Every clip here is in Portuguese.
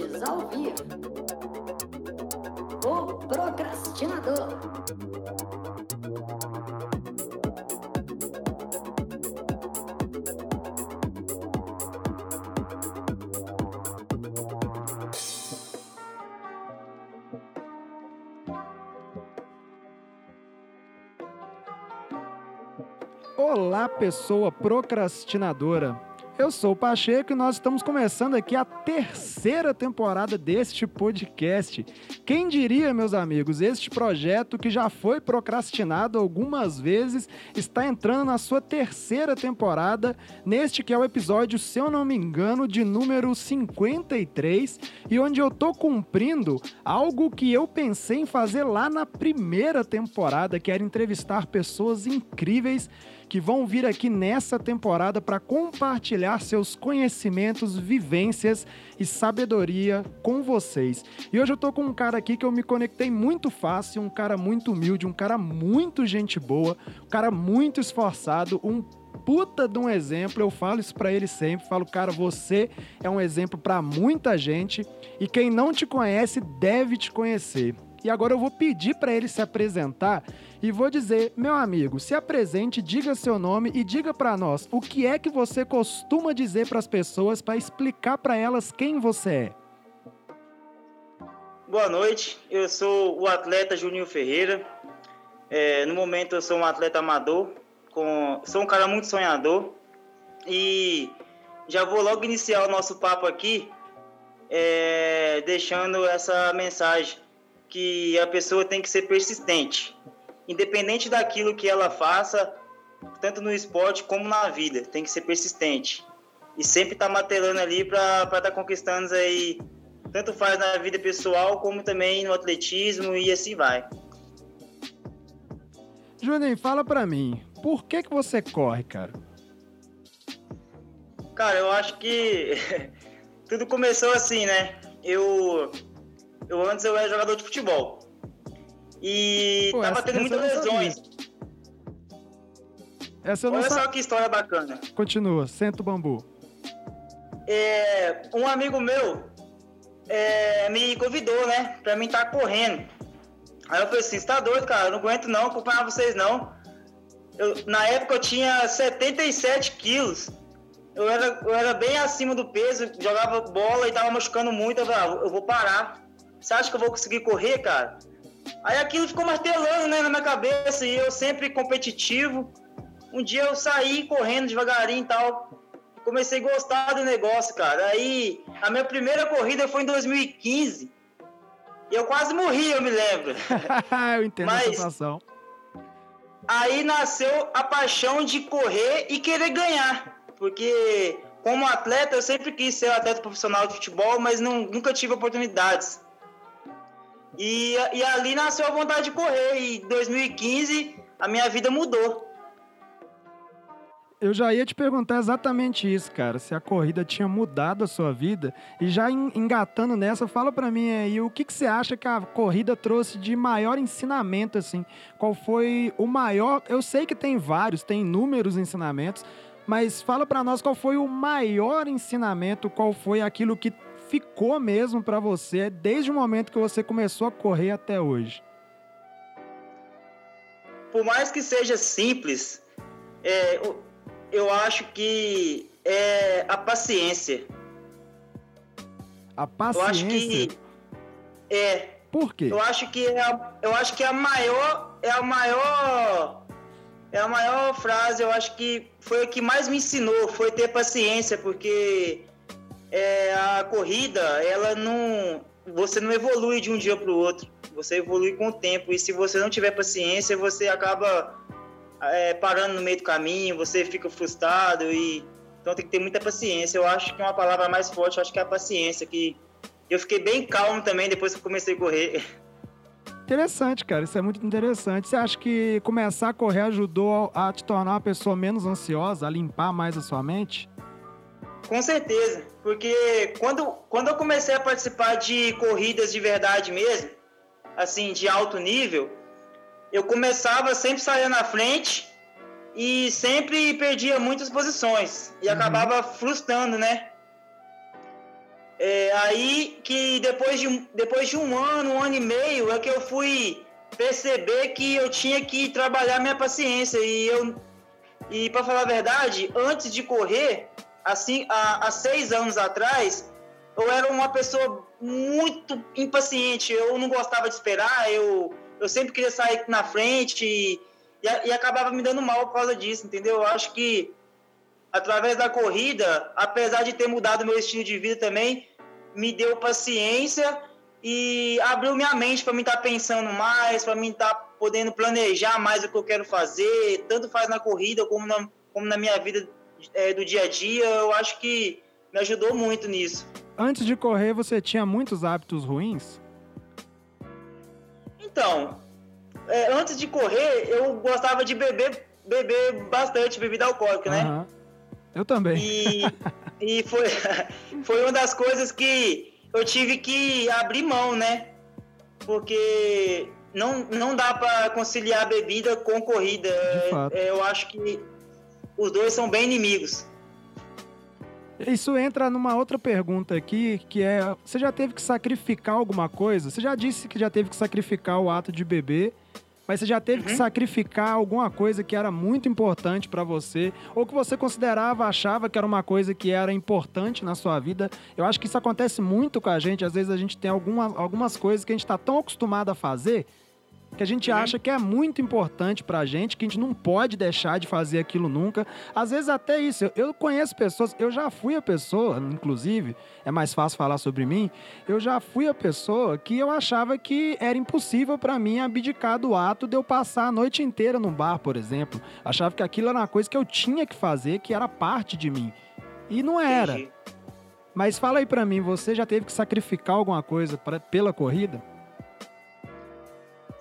ouvintes ao vivo. O Procrastinador. Olá, pessoa procrastinadora. Eu sou o Pacheco e nós estamos começando aqui a terceira temporada deste podcast. Quem diria, meus amigos, este projeto que já foi procrastinado algumas vezes está entrando na sua terceira temporada, neste que é o episódio, se eu não me engano, de número 53, e onde eu tô cumprindo algo que eu pensei em fazer lá na primeira temporada, que era entrevistar pessoas incríveis que vão vir aqui nessa temporada para compartilhar seus conhecimentos, vivências e sabedoria com vocês. E hoje eu tô com um cara aqui que eu me conectei muito fácil, um cara muito humilde, um cara muito gente boa, um cara muito esforçado, um puta de um exemplo, eu falo isso para ele sempre, falo, cara, você é um exemplo para muita gente e quem não te conhece deve te conhecer. E agora eu vou pedir para ele se apresentar e vou dizer, meu amigo, se apresente, diga seu nome e diga para nós o que é que você costuma dizer para as pessoas para explicar para elas quem você é. Boa noite, eu sou o atleta Juninho Ferreira. É, no momento eu sou um atleta amador, com, sou um cara muito sonhador e já vou logo iniciar o nosso papo aqui, é, deixando essa mensagem que a pessoa tem que ser persistente, independente daquilo que ela faça, tanto no esporte como na vida, tem que ser persistente e sempre estar tá martelando ali para estar tá conquistando aí, tanto faz na vida pessoal como também no atletismo e assim vai. Juninho, fala para mim, por que que você corre, cara? Cara, eu acho que tudo começou assim, né? Eu eu antes eu era jogador de futebol. E Pô, tava essa, tendo muitas lesões. Essa eu não Olha só que história bacana. Continua, senta o bambu. É, um amigo meu é, me convidou, né, pra mim estar tá correndo. Aí eu falei assim, você tá doido, cara? Eu não aguento não acompanhar vocês não. Eu, na época eu tinha 77 quilos. Eu era, eu era bem acima do peso, jogava bola e tava machucando muito. Eu falei, ah, eu vou parar. Você acha que eu vou conseguir correr, cara? Aí aquilo ficou martelando, né, na minha cabeça, e eu sempre competitivo. Um dia eu saí correndo devagarinho e tal. Comecei a gostar do negócio, cara. Aí a minha primeira corrida foi em 2015. E eu quase morri, eu me lembro. eu entendo Mas, a sensação. Aí nasceu a paixão de correr e querer ganhar. Porque como atleta, eu sempre quis ser atleta profissional de futebol, mas não, nunca tive oportunidades. E, e ali nasceu a vontade de correr. E em 2015 a minha vida mudou. Eu já ia te perguntar exatamente isso, cara. Se a corrida tinha mudado a sua vida. E já engatando nessa, fala para mim aí o que, que você acha que a corrida trouxe de maior ensinamento, assim? Qual foi o maior? Eu sei que tem vários, tem inúmeros ensinamentos, mas fala para nós qual foi o maior ensinamento, qual foi aquilo que ficou mesmo para você desde o momento que você começou a correr até hoje? Por mais que seja simples, é, eu, eu acho que é a paciência. A paciência. Eu acho que é. Por quê? Eu acho que é a, eu acho que é a maior é a maior é a maior frase. Eu acho que foi o que mais me ensinou foi ter paciência, porque é, a corrida, ela não. Você não evolui de um dia para o outro. Você evolui com o tempo. E se você não tiver paciência, você acaba é, parando no meio do caminho, você fica frustrado. e Então tem que ter muita paciência. Eu acho que uma palavra mais forte, eu acho que é a paciência. Que eu fiquei bem calmo também depois que comecei a correr. Interessante, cara. Isso é muito interessante. Você acha que começar a correr ajudou a te tornar uma pessoa menos ansiosa, a limpar mais a sua mente? Com certeza, porque quando, quando eu comecei a participar de corridas de verdade mesmo, assim, de alto nível, eu começava sempre sair na frente e sempre perdia muitas posições e uhum. acabava frustrando, né? É, aí que depois de, um- depois de um ano, um ano e meio, é que eu fui perceber que eu tinha que trabalhar minha paciência. E eu e para falar a verdade, antes de correr, assim, há, há seis anos atrás, eu era uma pessoa muito impaciente. Eu não gostava de esperar, eu, eu sempre queria sair na frente e, e, e acabava me dando mal por causa disso, entendeu? Eu acho que através da corrida, apesar de ter mudado meu estilo de vida também, me deu paciência e abriu minha mente para mim estar pensando mais, para mim estar podendo planejar mais o que eu quero fazer, tanto faz na corrida como na, como na minha vida eh, do dia a dia. Eu acho que me ajudou muito nisso. Antes de correr, você tinha muitos hábitos ruins? Então, eh, antes de correr, eu gostava de beber, beber bastante bebida alcoólica, né? Eu também. E, e foi, foi uma das coisas que eu tive que abrir mão, né? Porque não, não dá para conciliar bebida com corrida. De fato. É, eu acho que os dois são bem inimigos. Isso entra numa outra pergunta aqui, que é: você já teve que sacrificar alguma coisa? Você já disse que já teve que sacrificar o ato de beber, mas você já teve que Uhum. sacrificar alguma coisa que era muito importante pra você, ou que você considerava, achava que era uma coisa que era importante na sua vida? Eu acho que isso acontece muito com a gente. Às vezes a gente tem alguma, algumas coisas que a gente tá tão acostumado a fazer que a gente acha que é muito importante pra gente, que a gente não pode deixar de fazer aquilo nunca. Às vezes até isso. Eu, conheço pessoas, eu já fui a pessoa, inclusive, é mais fácil falar sobre mim. Eu já fui a pessoa que eu achava que era impossível pra mim abdicar do ato de eu passar a noite inteira num bar, por exemplo. Achava que aquilo era uma coisa que eu tinha que fazer, que era parte de mim. E não era. Entendi. Mas fala aí pra mim, você já teve que sacrificar alguma coisa pra- pela corrida?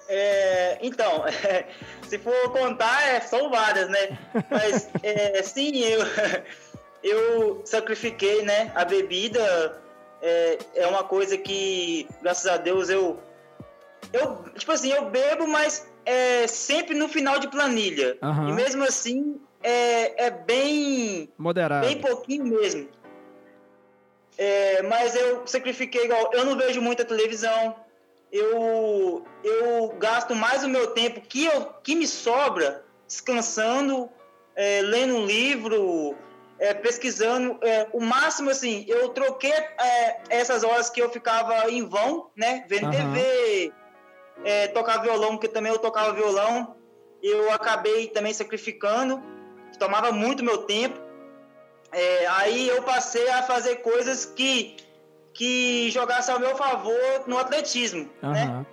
É, então, se for contar, é, são várias, né? Mas é, sim, eu, eu sacrifiquei, né? A bebida é, é uma coisa que, graças a Deus, eu, eu tipo assim, eu bebo, mas é sempre no final de planilha. Aham. E mesmo assim, é, é bem Moderado. Bem pouquinho mesmo. É, mas eu sacrifiquei igual. Eu não vejo muita televisão. Eu, eu gasto mais o meu tempo que, eu, que me sobra descansando, é, lendo um livro, é, pesquisando. É, o máximo, assim, eu troquei é, essas horas que eu ficava em vão, né? Vendo Aham. TV, é, tocar violão, porque também eu tocava violão. Eu acabei também sacrificando, tomava muito meu tempo. É, aí eu passei a fazer coisas que, que jogassem ao meu favor no atletismo, né? Aham.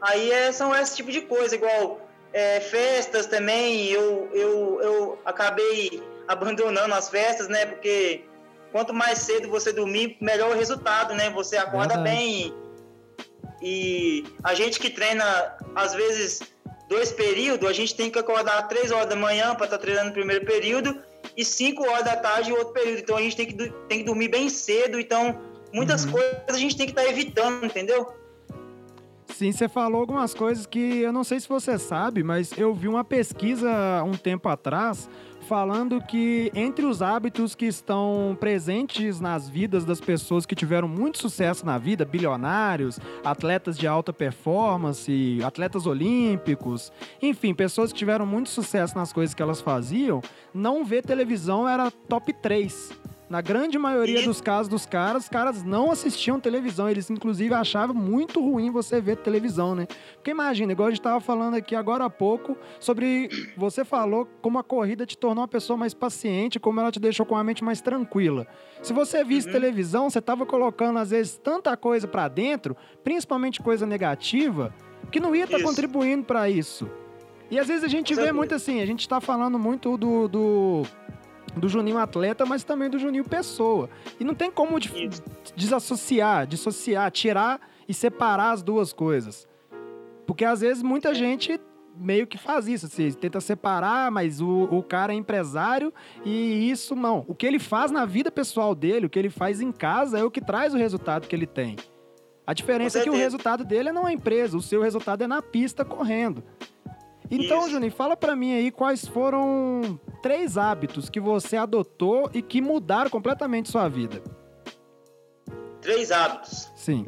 Aí é, são esse tipo de coisa, igual é, festas também, eu, eu, eu acabei abandonando as festas, né? Porque quanto mais cedo você dormir, melhor o resultado, né? Você acorda Verdade. bem. E a gente que treina, às vezes, dois períodos, a gente tem que acordar três horas da manhã para estar treinando o primeiro período e cinco horas da tarde o outro período. Então a gente tem que, tem que dormir bem cedo. Então, muitas Uhum. coisas a gente tem que estar evitando, entendeu? Sim, você falou algumas coisas que eu não sei se você sabe, mas eu vi uma pesquisa um tempo atrás falando que entre os hábitos que estão presentes nas vidas das pessoas que tiveram muito sucesso na vida, bilionários, atletas de alta performance, atletas olímpicos, enfim, pessoas que tiveram muito sucesso nas coisas que elas faziam, não ver televisão era top 3. Na grande maioria E- dos casos dos caras, os caras não assistiam televisão. Eles, inclusive, achavam muito ruim você ver televisão, né? Porque imagina, igual a gente tava falando aqui agora há pouco, sobre. Você falou como a corrida te tornou uma pessoa mais paciente, como ela te deixou com a mente mais tranquila. Se você visse Uhum. televisão, você tava colocando, às vezes, tanta coisa pra dentro, principalmente coisa negativa, que não ia estar Isso. contribuindo pra isso. E às vezes a gente vê muito assim, a gente tá falando muito do, do, do Juninho atleta, mas também do Juninho pessoa. E não tem como de- desassociar, dissociar, tirar e separar as duas coisas. Porque às vezes muita gente meio que faz isso, assim, tenta separar, mas o, o cara é empresário e isso não. O que ele faz na vida pessoal dele, o que ele faz em casa é o que traz o resultado que ele tem. A diferença é que o resultado dele é não é empresa, o seu resultado é na pista correndo. Então, Isso. Juninho, fala pra mim aí quais foram três hábitos que você adotou e que mudaram completamente sua vida. três hábitos. Sim.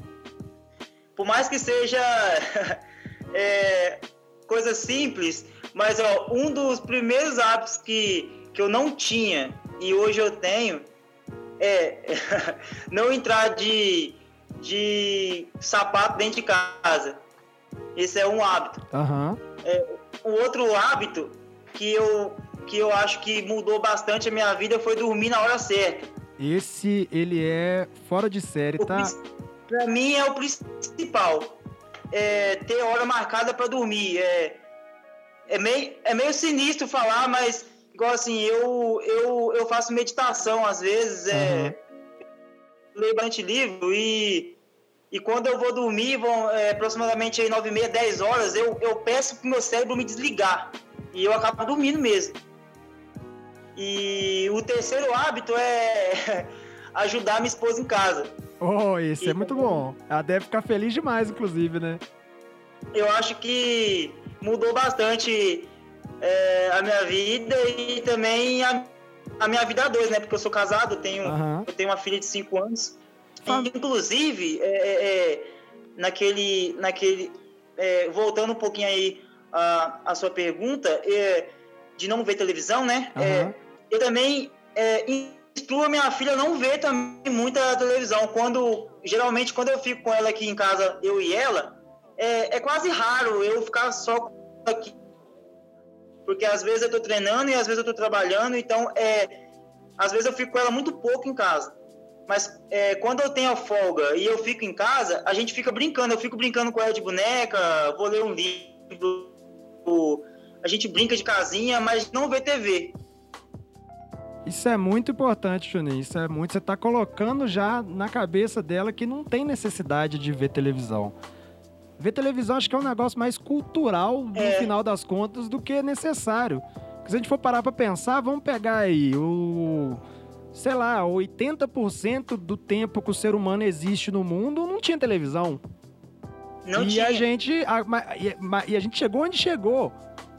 Por mais que seja é, coisa simples, mas ó, um dos primeiros hábitos que, que eu não tinha e hoje eu tenho é não entrar de, de sapato dentro de casa. Esse é um hábito. Aham. É, o outro hábito que eu, que eu acho que mudou bastante a minha vida foi dormir na hora certa. Esse, ele é fora de série, tá? Pra mim é o principal. É ter hora marcada pra dormir. É, é, meio, é meio sinistro falar, mas igual assim, eu, eu, eu faço meditação às vezes, é, leio bastante livro e, e quando eu vou dormir, vão é, aproximadamente aí 9 e meia, 10 horas, eu, eu peço pro meu cérebro me desligar. E eu acabo dormindo mesmo. E o terceiro hábito é ajudar minha esposa em casa. Oh, esse é E- muito bom. Ela deve ficar feliz demais, inclusive, né? eu acho que mudou bastante é, a minha vida e também a, a minha vida a dois, né? Porque eu sou casado, eu tenho, Aham. eu tenho uma filha de 5 anos. Inclusive, é, é, é, naquele. naquele é, voltando um pouquinho aí a, a sua pergunta, é, de não ver televisão, né? Aham. eu também instruo a minha filha a não ver também muita televisão. Quando, geralmente, quando eu fico com ela aqui em casa, eu e ela, é, é quase raro eu ficar só aqui. Porque às vezes eu tô treinando e às vezes eu tô trabalhando, então é, às vezes eu fico com ela muito pouco em casa. Mas é, quando eu tenho a folga e eu fico em casa, a gente fica brincando. Eu fico brincando com ela de boneca, vou ler um livro, a gente brinca de casinha, mas não vê TV. Isso é muito importante, Juninho. Isso é muito. Você tá colocando já na cabeça dela que não tem necessidade de ver televisão. Ver televisão acho que é um negócio mais cultural, no É. final das contas, do que necessário. Porque se a gente for parar pra pensar, vamos pegar aí o. Sei lá, 80% do tempo que o ser humano existe no mundo não tinha televisão. Não e tinha. a gente. A, e, e a gente chegou onde chegou.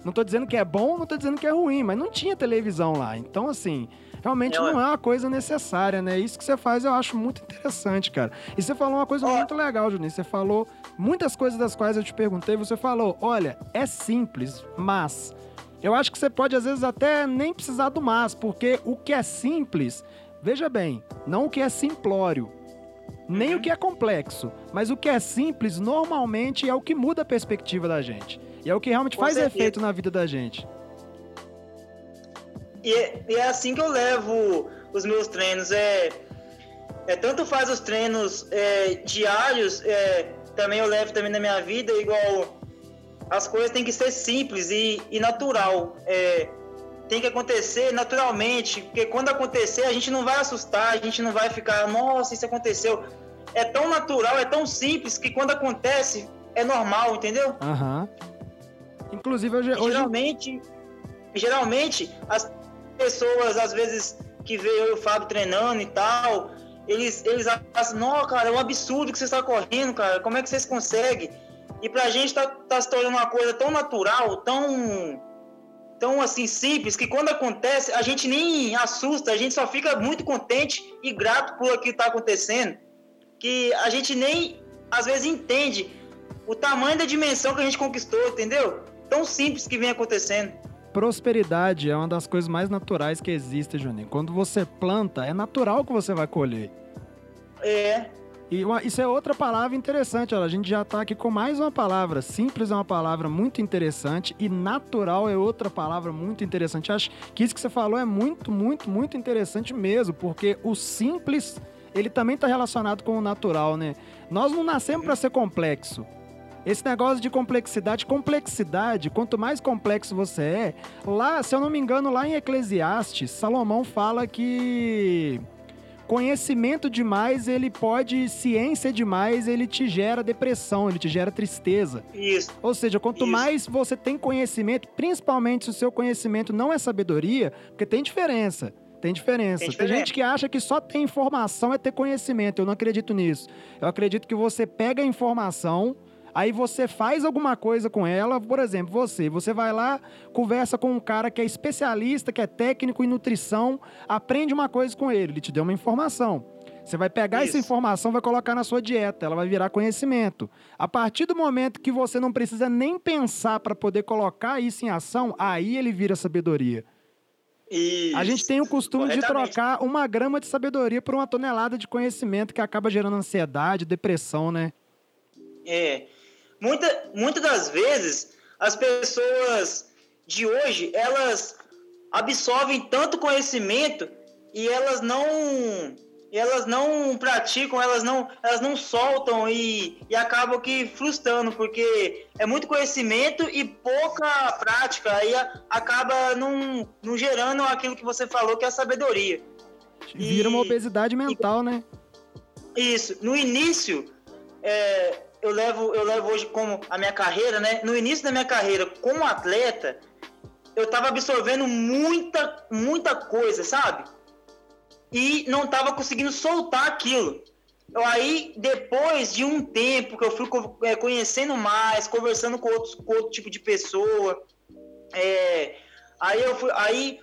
Não tô dizendo que é bom, não tô dizendo que é ruim, mas não tinha televisão lá. Então, assim, realmente É, não é uma coisa necessária, né? Isso que você faz eu acho muito interessante, cara. E você falou uma coisa muito legal, Juninho. Você falou muitas coisas das quais eu te perguntei. Você falou, olha, é simples, mas. Eu acho que você pode, às vezes, até nem precisar do mas, porque o que é simples, veja bem, não o que é simplório. Nem Uhum. o que é complexo, mas o que é simples normalmente é o que muda a perspectiva da gente. E é o que realmente Com faz certeza. efeito na vida da gente. E é, e é assim que eu levo os meus treinos. É, é tanto faz os treinos é, diários, é, também eu levo também na minha vida, igual as coisas têm que ser simples e, e natural. É, tem que acontecer naturalmente, porque quando acontecer a gente não vai assustar, a gente não vai ficar, nossa, isso aconteceu. É tão natural, é tão simples que quando acontece é normal, entendeu? Aham. Inclusive, hoje, hoje geralmente, geralmente, as pessoas, às vezes, que vê eu e o Fábio treinando e tal, eles, eles acham, não, cara, é um absurdo que você está correndo, cara, como é que vocês conseguem? E pra gente tá, tá se tornando uma coisa tão natural, tão, tão assim, simples, que quando acontece, a gente nem assusta, a gente só fica muito contente e grato por aquilo que tá acontecendo, que a gente nem, às vezes, entende o tamanho da dimensão que a gente conquistou, entendeu? Tão simples que vem acontecendo. prosperidade é uma das coisas mais naturais que existe, Juninho. Quando você planta, é natural que você vai colher. É, E uma- isso é outra palavra interessante, olha, a gente já tá aqui com mais uma palavra. Simples é uma palavra muito interessante e natural é outra palavra muito interessante. Acho que isso que você falou é muito, muito, muito interessante mesmo, porque o simples, ele também está relacionado com o natural, né? Nós não nascemos para ser complexo. Esse negócio de complexidade, complexidade, quanto mais complexo você é, lá, se eu não me engano, lá em Eclesiastes, Salomão fala que conhecimento demais, ele pode, ciência demais, ele te gera depressão, ele te gera tristeza. isso. Ou seja, quanto Isso. mais você tem conhecimento, principalmente se o seu conhecimento não é sabedoria, porque tem diferença. Tem diferença. Tem Tem, gente que acha que só ter informação é ter conhecimento. Eu não acredito nisso. Eu acredito que você pega a informação, aí você faz alguma coisa com ela. Por exemplo, você, você vai lá, conversa com um cara que é especialista, que é técnico em nutrição, aprende uma coisa com ele, ele te deu uma informação. Você vai pegar essa Isso. informação, vai colocar na sua dieta, ela vai virar conhecimento. A partir do momento que você não precisa nem pensar para poder colocar isso em ação, aí ele vira sabedoria. Isso. A gente tem o costume de trocar uma grama de sabedoria por uma tonelada de conhecimento que acaba gerando ansiedade, depressão, né? É. Muita, muitas das vezes, as pessoas de hoje, elas absorvem tanto conhecimento e elas não e elas não praticam, elas não, elas não soltam e, e acabam que frustrando, porque é muito conhecimento e pouca prática, aí acaba não, não gerando aquilo que você falou, que é a sabedoria. Vira uma E- obesidade mental, né? Isso. No início, é, eu, levo, eu levo hoje como a minha carreira, né? No início da minha carreira como atleta, eu tava absorvendo muita, muita coisa, sabe? E não tava conseguindo soltar aquilo. Aí, depois de um tempo que eu fui é, conhecendo mais, conversando com, outros, com outro tipo de pessoa, é, aí eu fui, aí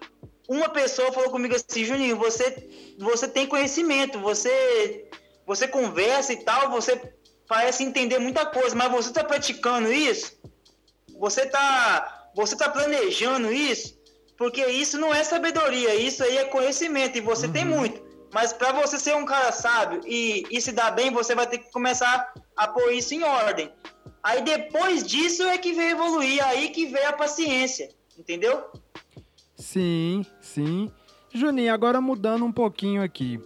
uma pessoa falou comigo assim, Juninho, você, você tem conhecimento, você, você conversa e tal, você parece entender muita coisa, mas você está praticando isso? Você está você tá planejando isso? Porque isso não é sabedoria, isso aí é conhecimento e você tem muito. Mas para você ser um cara sábio e, e se dar bem, você vai ter que começar a pôr isso em ordem. Aí depois disso é que veio evoluir, aí que veio a paciência, entendeu? Sim, sim. Juninho, agora mudando um pouquinho aqui.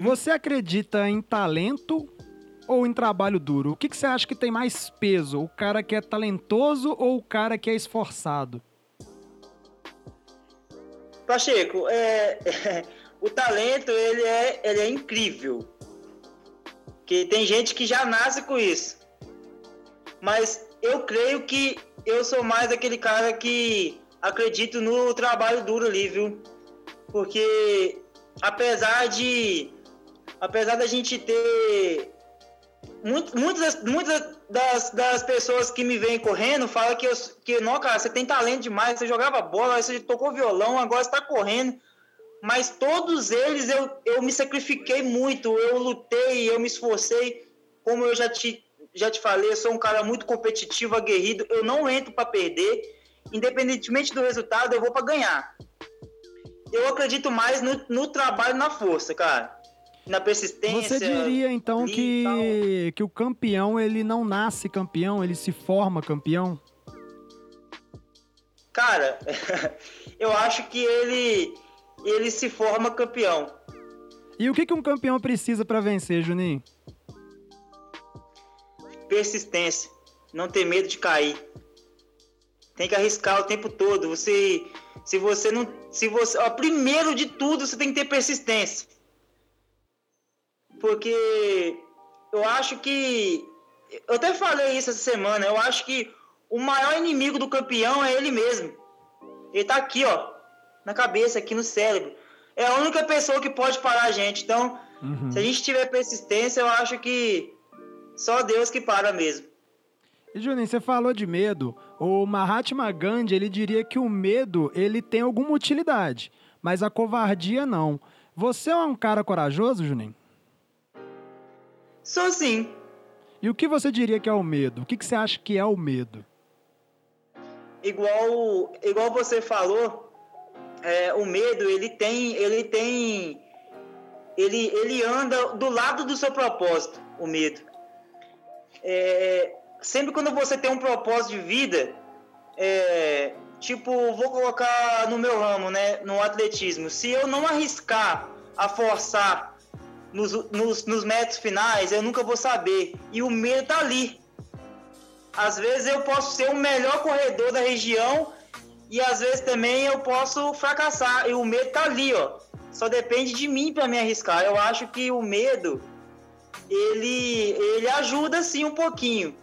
Você acredita em talento ou em trabalho duro? O que, que você acha que tem mais peso? O cara que é talentoso ou o cara que é esforçado? Pacheco, é, o talento ele é, ele é incrível. Que tem gente que já nasce com isso. Mas eu creio que eu sou mais aquele cara que acredito no trabalho duro ali, viu? Porque apesar de apesar da gente ter muito- muitas, muitas das, das pessoas que me vêm correndo falam que, eu, que não, cara, você tem talento demais, você jogava bola, você tocou violão, agora você tá correndo. Mas todos eles eu, eu me sacrifiquei muito, eu lutei, eu me esforcei. Como eu já te, já te falei, eu sou um cara muito competitivo, aguerrido, eu não entro para perder. Independentemente do resultado, eu vou para ganhar. Eu acredito mais no, no trabalho, na força, cara. Na persistência. Você diria então que, que o campeão ele não nasce campeão, ele se forma campeão? Cara, eu acho que ele ele se forma campeão. E o que, que um campeão precisa para vencer, Juninho? Persistência, não ter medo de cair. Tem que arriscar o tempo todo. Você se você não se você, ó, primeiro de tudo, você tem que ter persistência. Porque eu acho que eu até falei isso essa semana, eu acho que o maior inimigo do campeão é ele mesmo. Ele tá aqui, ó, na cabeça, aqui no cérebro. É a única pessoa que pode parar a gente. Então, Uhum. se a gente tiver persistência, eu acho que só Deus que para mesmo. E Juninho, você falou de medo. O Mahatma Gandhi, ele diria que o medo, ele tem alguma utilidade, mas a covardia não. Você é um cara corajoso, Juninho? Sou sim. E o que você diria que é o medo? O que, que você acha que é o medo? Igual, igual você falou, é, o medo ele tem, ele tem, ele, ele anda do lado do seu propósito, o medo. É, sempre quando você tem um propósito de vida, é, tipo, vou colocar no meu ramo, né, no atletismo. Se eu não arriscar a forçar nos, nos, nos metros finais, eu nunca vou saber. E o medo tá ali. Às vezes eu posso ser o melhor corredor da região e às vezes também eu posso fracassar. E o medo tá ali, ó. Só depende de mim para me arriscar. Eu acho que o medo ele ele ajuda sim um pouquinho.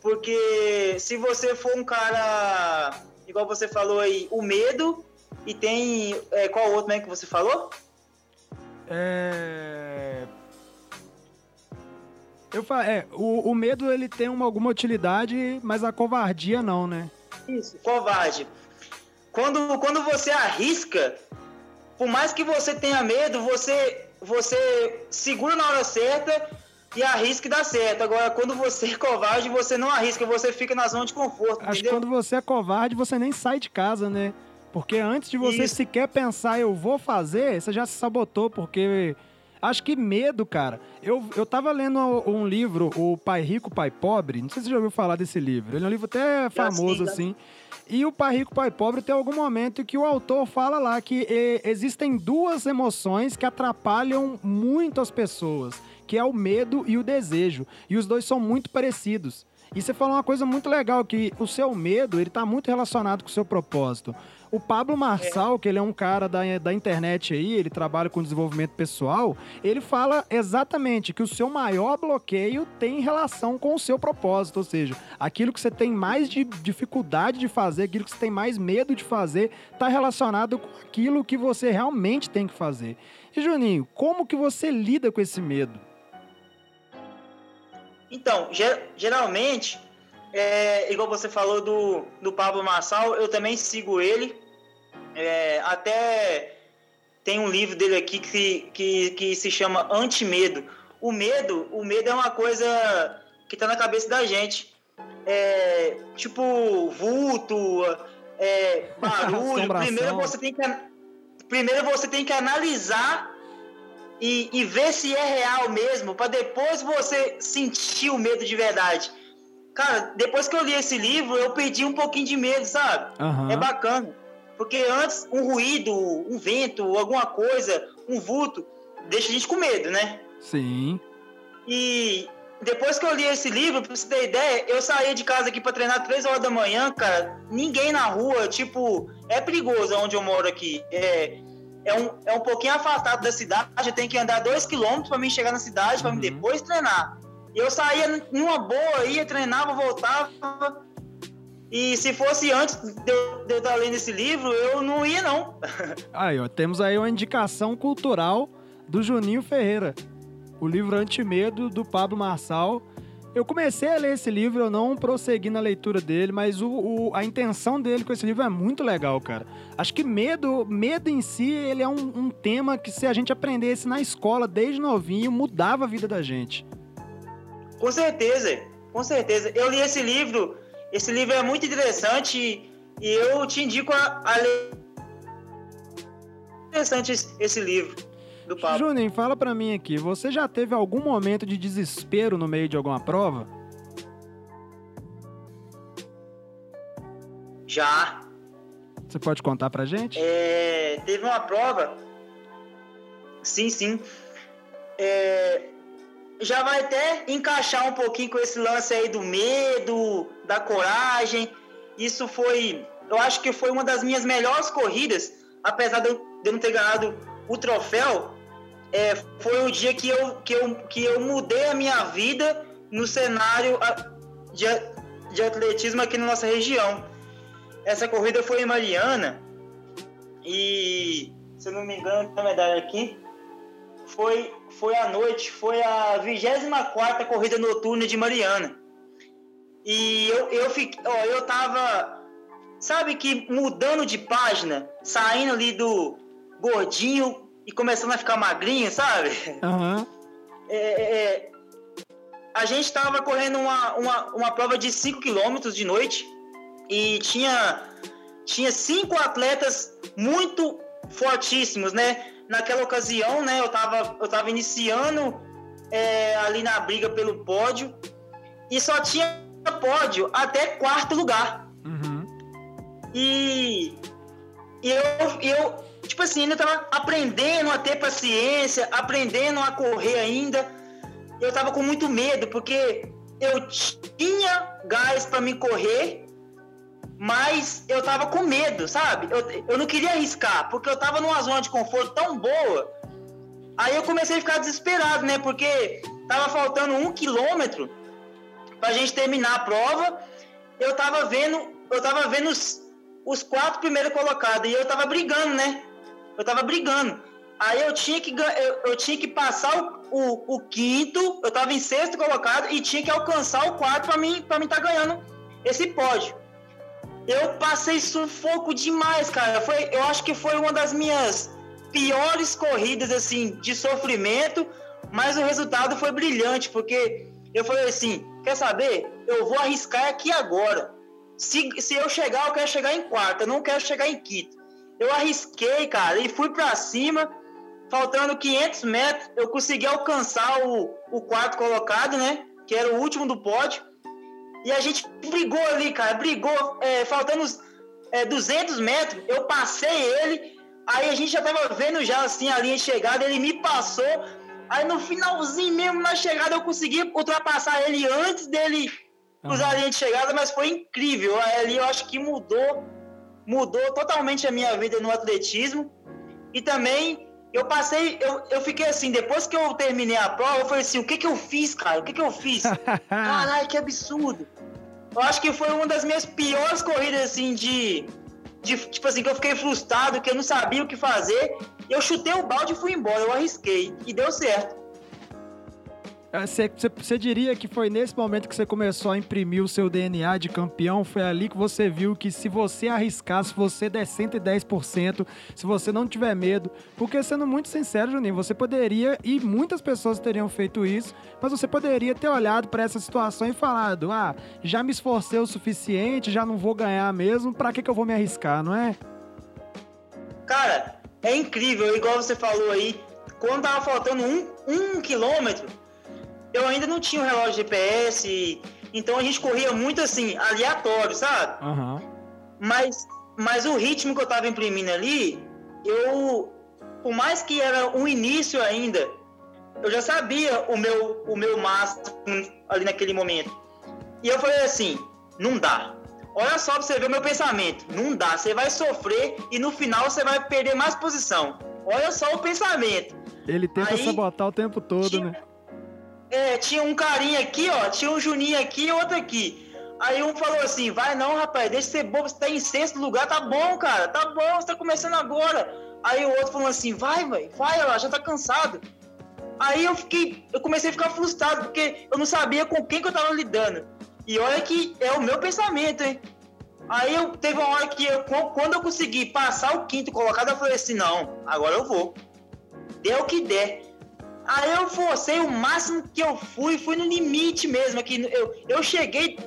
Porque se você for um cara igual você falou aí, o medo e tem é, qual outro mesmo que você falou? É... Eu fa... é, o, o medo ele tem uma, alguma utilidade, mas a covardia não, né? Isso, covarde. Quando, quando você arrisca, por mais que você tenha medo, você você segura na hora certa e arrisca e dá certo. Agora, quando você é covarde, você não arrisca, você fica na zona de conforto, Acho que entendeu? quando você é covarde, você nem sai de casa, né? Porque antes de você Isso. sequer pensar, eu vou fazer, você já se sabotou, porque. Acho que medo, cara. Eu, eu tava lendo um livro, O Pai Rico, Pai Pobre. Não sei se você já ouviu falar desse livro. Ele é um livro até famoso, sim. assim. E o Pai Rico, Pai Pobre tem algum momento que o autor fala lá que existem duas emoções que atrapalham muito as pessoas, que é o medo e o desejo. E os dois são muito parecidos. E você falou uma coisa muito legal, que o seu medo, ele tá muito relacionado com o seu propósito. O Pablo Marçal, que ele é um cara da, da internet aí, ele trabalha com desenvolvimento pessoal, ele fala exatamente que o seu maior bloqueio tem relação com o seu propósito, ou seja, aquilo que você tem mais de dificuldade de fazer, aquilo que você tem mais medo de fazer, tá relacionado com aquilo que você realmente tem que fazer. E Juninho, como que você lida com esse medo? Então, ge- geralmente, é, igual você falou do, do Pablo Marçal, eu também sigo ele. É, até tem um livro dele aqui que, que, que se chama Antimedo. O medo, o medo é uma coisa que tá na cabeça da gente. É, tipo, vulto, é, barulho. Primeiro você tem que primeiro você tem que analisar e, e ver se é real mesmo, para depois você sentir o medo de verdade. Cara, depois que eu li esse livro, eu perdi um pouquinho de medo, sabe? Aham. É bacana. Porque antes, um ruído, um vento, alguma coisa, um vulto, deixa a gente com medo, né? Sim. E depois que eu li esse livro, pra você ter ideia, eu saía de casa aqui pra treinar 3 horas da manhã, cara. Ninguém na rua, tipo, é perigoso onde eu moro aqui. É, é, um, é um pouquinho afastado da cidade, eu tenho que andar 2 quilômetros pra mim chegar na cidade, pra Uhum. mim depois treinar. E eu saía numa boa, ia, treinava, voltava. E se fosse antes de eu, de eu estar lendo esse livro, eu não ia, não. Aí, ó, temos aí uma indicação cultural do Juninho Ferreira. O livro Antimedo, do Pablo Marçal. Eu comecei a ler esse livro, eu não prossegui na leitura dele, mas o, o- a intenção dele com esse livro é muito legal, cara. Acho que medo, medo em si, ele é um, um tema que se a gente aprendesse na escola desde novinho, mudava a vida da gente. Com certeza, com certeza. Eu li esse livro, esse livro é muito interessante e eu te indico a, a ler. Interessante esse, esse livro do Pablo. Juninho, fala pra mim aqui, você já teve algum momento de desespero no meio de alguma prova? Já. Você pode contar pra gente? É, teve uma prova. Sim, sim. É, já vai até encaixar um pouquinho com esse lance aí do medo, da coragem. Isso foi, eu acho que foi uma das minhas melhores corridas, apesar de eu, não ter ganhado o troféu. é, foi o dia que eu, que, eu, que eu mudei a minha vida no cenário de, de atletismo aqui na nossa região. Essa corrida foi em Mariana e, se eu não me engano, a medalha aqui. Foi, foi à noite, foi a 24 corrida noturna de Mariana. E eu, eu fiquei, ó, eu tava, sabe que mudando de página, saindo ali do gordinho e começando a ficar magrinho, sabe? Aham. É, é, a gente estava correndo uma, uma, uma prova de 5 km de noite e tinha, tinha cinco atletas muito fortíssimos, né? Naquela ocasião, né, eu estava eu tava iniciando é, ali na briga pelo pódio e só tinha pódio até quarto lugar. Uhum. E, e eu, eu, tipo assim, ainda tava aprendendo a ter paciência, aprendendo a correr ainda. Eu tava com muito medo, porque eu tinha gás para me correr, mas eu tava com medo, sabe? Eu, eu não queria arriscar, porque eu tava numa zona de conforto tão boa. Aí eu comecei a ficar desesperado, né? Porque tava faltando um quilômetro pra gente terminar a prova. Eu tava vendo, eu tava vendo os, os quatro primeiros colocados e eu tava brigando, né? Eu tava brigando. Aí eu tinha que, eu, eu tinha que passar o, o, o quinto, eu tava em sexto colocado e tinha que alcançar o quarto pra mim, pra mim tá ganhando esse pódio. Eu passei sufoco demais, cara. Foi, eu acho que foi uma das minhas piores corridas assim de sofrimento, mas o resultado foi brilhante, porque eu falei assim, quer saber? Eu vou arriscar aqui agora. Se, se eu chegar, eu quero chegar em quarto, eu não quero chegar em quinto. Eu arrisquei, cara, e fui para cima. Faltando 500 metros, eu consegui alcançar o, o quarto colocado, né? Que era o último do pódio. E a gente brigou ali, cara, brigou. É, faltando é, 200 metros, eu passei ele. Aí a gente já tava vendo já assim a linha de chegada, ele me passou. Aí no finalzinho mesmo, na chegada, eu consegui ultrapassar ele antes dele cruzar uhum. a linha de chegada, mas foi incrível. Ali eu acho que mudou, mudou totalmente a minha vida no atletismo. E também eu passei, eu, eu fiquei assim, depois que eu terminei a prova, eu falei assim, o que que eu fiz, cara? O que que eu fiz? Caralho, que absurdo. Eu acho que foi uma das minhas piores corridas, assim, de, de, tipo assim, que eu fiquei frustrado, que eu não sabia o que fazer. Eu chutei o balde e fui embora, eu arrisquei. E deu certo. Você, você, diria que foi nesse momento que você começou a imprimir o seu DNA de campeão? Foi ali que você viu que se você arriscar, se você der 110%, se você não tiver medo, porque sendo muito sincero, Juninho, você poderia, e muitas pessoas teriam feito isso, mas você poderia ter olhado para essa situação e falado: ah, já me esforcei o suficiente, já não vou ganhar mesmo, para que, que eu vou me arriscar, não é? Cara, é incrível, igual você falou aí, quando tava faltando um, um quilômetro eu ainda não tinha o um relógio GPS, então a gente corria muito assim, aleatório, sabe? Uhum. Mas, mas o ritmo que eu tava imprimindo ali, eu, por mais que era um início ainda, eu já sabia o meu, o meu máximo ali naquele momento. E eu falei assim, não dá. Olha só pra você ver o meu pensamento. Não dá, você vai sofrer e no final você vai perder mais posição. Olha só o pensamento. Ele tenta Aí, sabotar o tempo todo, tinha, né? É, tinha um carinha aqui, ó, tinha um Juninho aqui e outro aqui. Aí um falou assim, vai não, rapaz, deixa de ser bobo, você tá em sexto lugar, tá bom, cara, tá bom, você tá começando agora. Aí o outro falou assim, vai, velho, vai, ó, já tá cansado. Aí eu fiquei, eu comecei a ficar frustrado, porque eu não sabia com quem que eu tava lidando. E olha que é o meu pensamento, hein? Aí eu teve uma hora que eu, quando eu consegui passar o quinto colocado, eu falei assim, não, agora eu vou. Dê o que der. Aí eu forcei o máximo que eu fui, fui no limite mesmo. Aqui, eu, eu cheguei,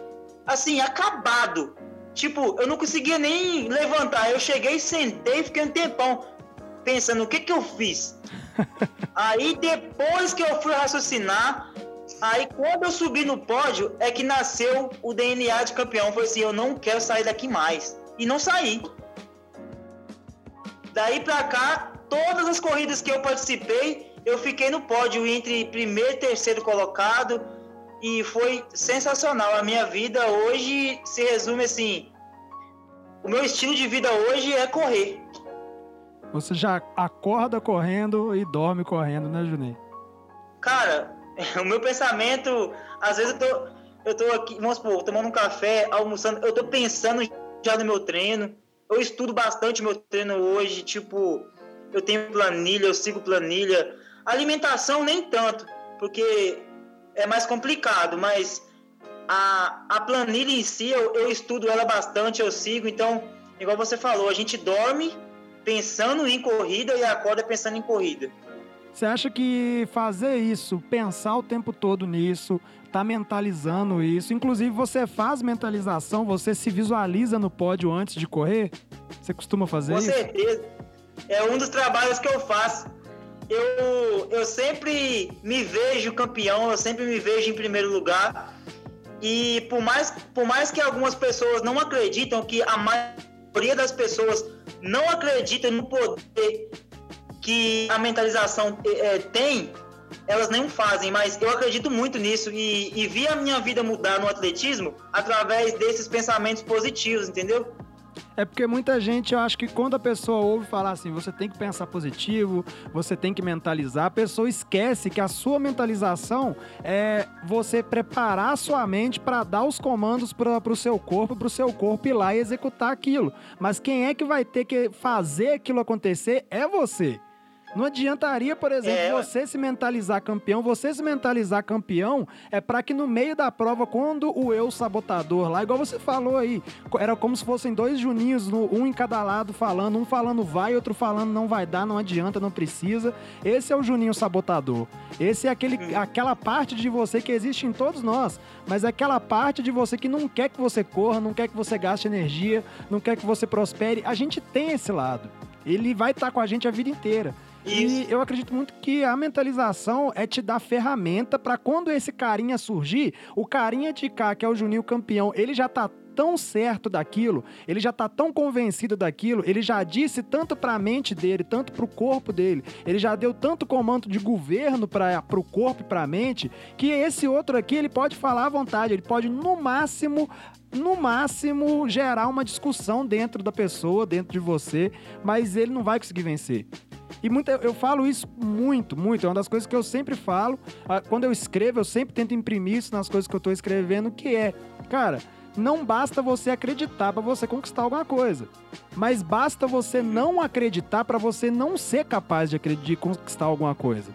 assim, acabado. Tipo, eu não conseguia nem levantar. Eu cheguei, sentei, fiquei um tempão pensando o que que eu fiz. aí depois que eu fui raciocinar, aí quando eu subi no pódio, é que nasceu o DNA de campeão. Foi assim, eu não quero sair daqui mais. E não saí. Daí pra cá, todas as corridas que eu participei, eu fiquei no pódio entre primeiro e terceiro colocado e foi sensacional. A minha vida hoje se resume assim: o meu estilo de vida hoje é correr. Você já acorda correndo e dorme correndo, né, Juninho? Cara, o meu pensamento, às vezes eu tô, eu tô aqui, vamos supor, tomando um café, almoçando, eu tô pensando já no meu treino. Eu estudo bastante meu treino hoje, tipo, eu tenho planilha, eu sigo planilha. Alimentação nem tanto, porque é mais complicado, mas a, a planilha em si eu, eu estudo ela bastante, eu sigo, então, igual você falou, a gente dorme pensando em corrida e acorda pensando em corrida. Você acha que fazer isso, pensar o tempo todo nisso, tá mentalizando isso, inclusive você faz mentalização, você se visualiza no pódio antes de correr? Você costuma fazer Com isso? Com certeza. É um dos trabalhos que eu faço eu, eu sempre me vejo campeão, eu sempre me vejo em primeiro lugar. E por mais, por mais que algumas pessoas não acreditam, que a maioria das pessoas não acreditam no poder que a mentalização é, tem, elas nem fazem, mas eu acredito muito nisso e, e vi a minha vida mudar no atletismo através desses pensamentos positivos, entendeu? É porque muita gente, eu acho que quando a pessoa ouve falar assim, você tem que pensar positivo, você tem que mentalizar, a pessoa esquece que a sua mentalização é você preparar a sua mente para dar os comandos para o seu corpo, para o seu corpo ir lá e executar aquilo. Mas quem é que vai ter que fazer aquilo acontecer é você. Não adiantaria, por exemplo, É. você se mentalizar campeão. Você se mentalizar campeão é pra que no meio da prova, quando o eu sabotador lá, igual você falou aí, era como se fossem dois juninhos, um em cada lado falando, um falando vai, outro falando não vai dar, não adianta, não precisa. Esse é o Juninho sabotador. Esse é aquele, aquela parte de você que existe em todos nós, mas é aquela parte de você que não quer que você corra, não quer que você gaste energia, não quer que você prospere. A gente tem esse lado. Ele vai estar com a gente a vida inteira. E eu acredito muito que a mentalização é te dar ferramenta pra quando esse carinha surgir, o carinha de cá, que é o Juninho campeão, ele já tá tão certo daquilo, ele já tá tão convencido daquilo, ele já disse tanto pra mente dele, tanto pro corpo dele, ele já deu tanto comando de governo para pro corpo e pra mente, que esse outro aqui ele pode falar à vontade, ele pode no máximo no máximo gerar uma discussão dentro da pessoa, dentro de você, mas ele não vai conseguir vencer. E muita, eu falo isso muito, muito. É uma das coisas que eu sempre falo. Ah, Quando eu escrevo, eu sempre tento imprimir isso nas coisas que eu tô escrevendo, que é, cara, não basta você acreditar para você conquistar alguma coisa. Mas basta você não acreditar para você não ser capaz de, de conquistar alguma coisa.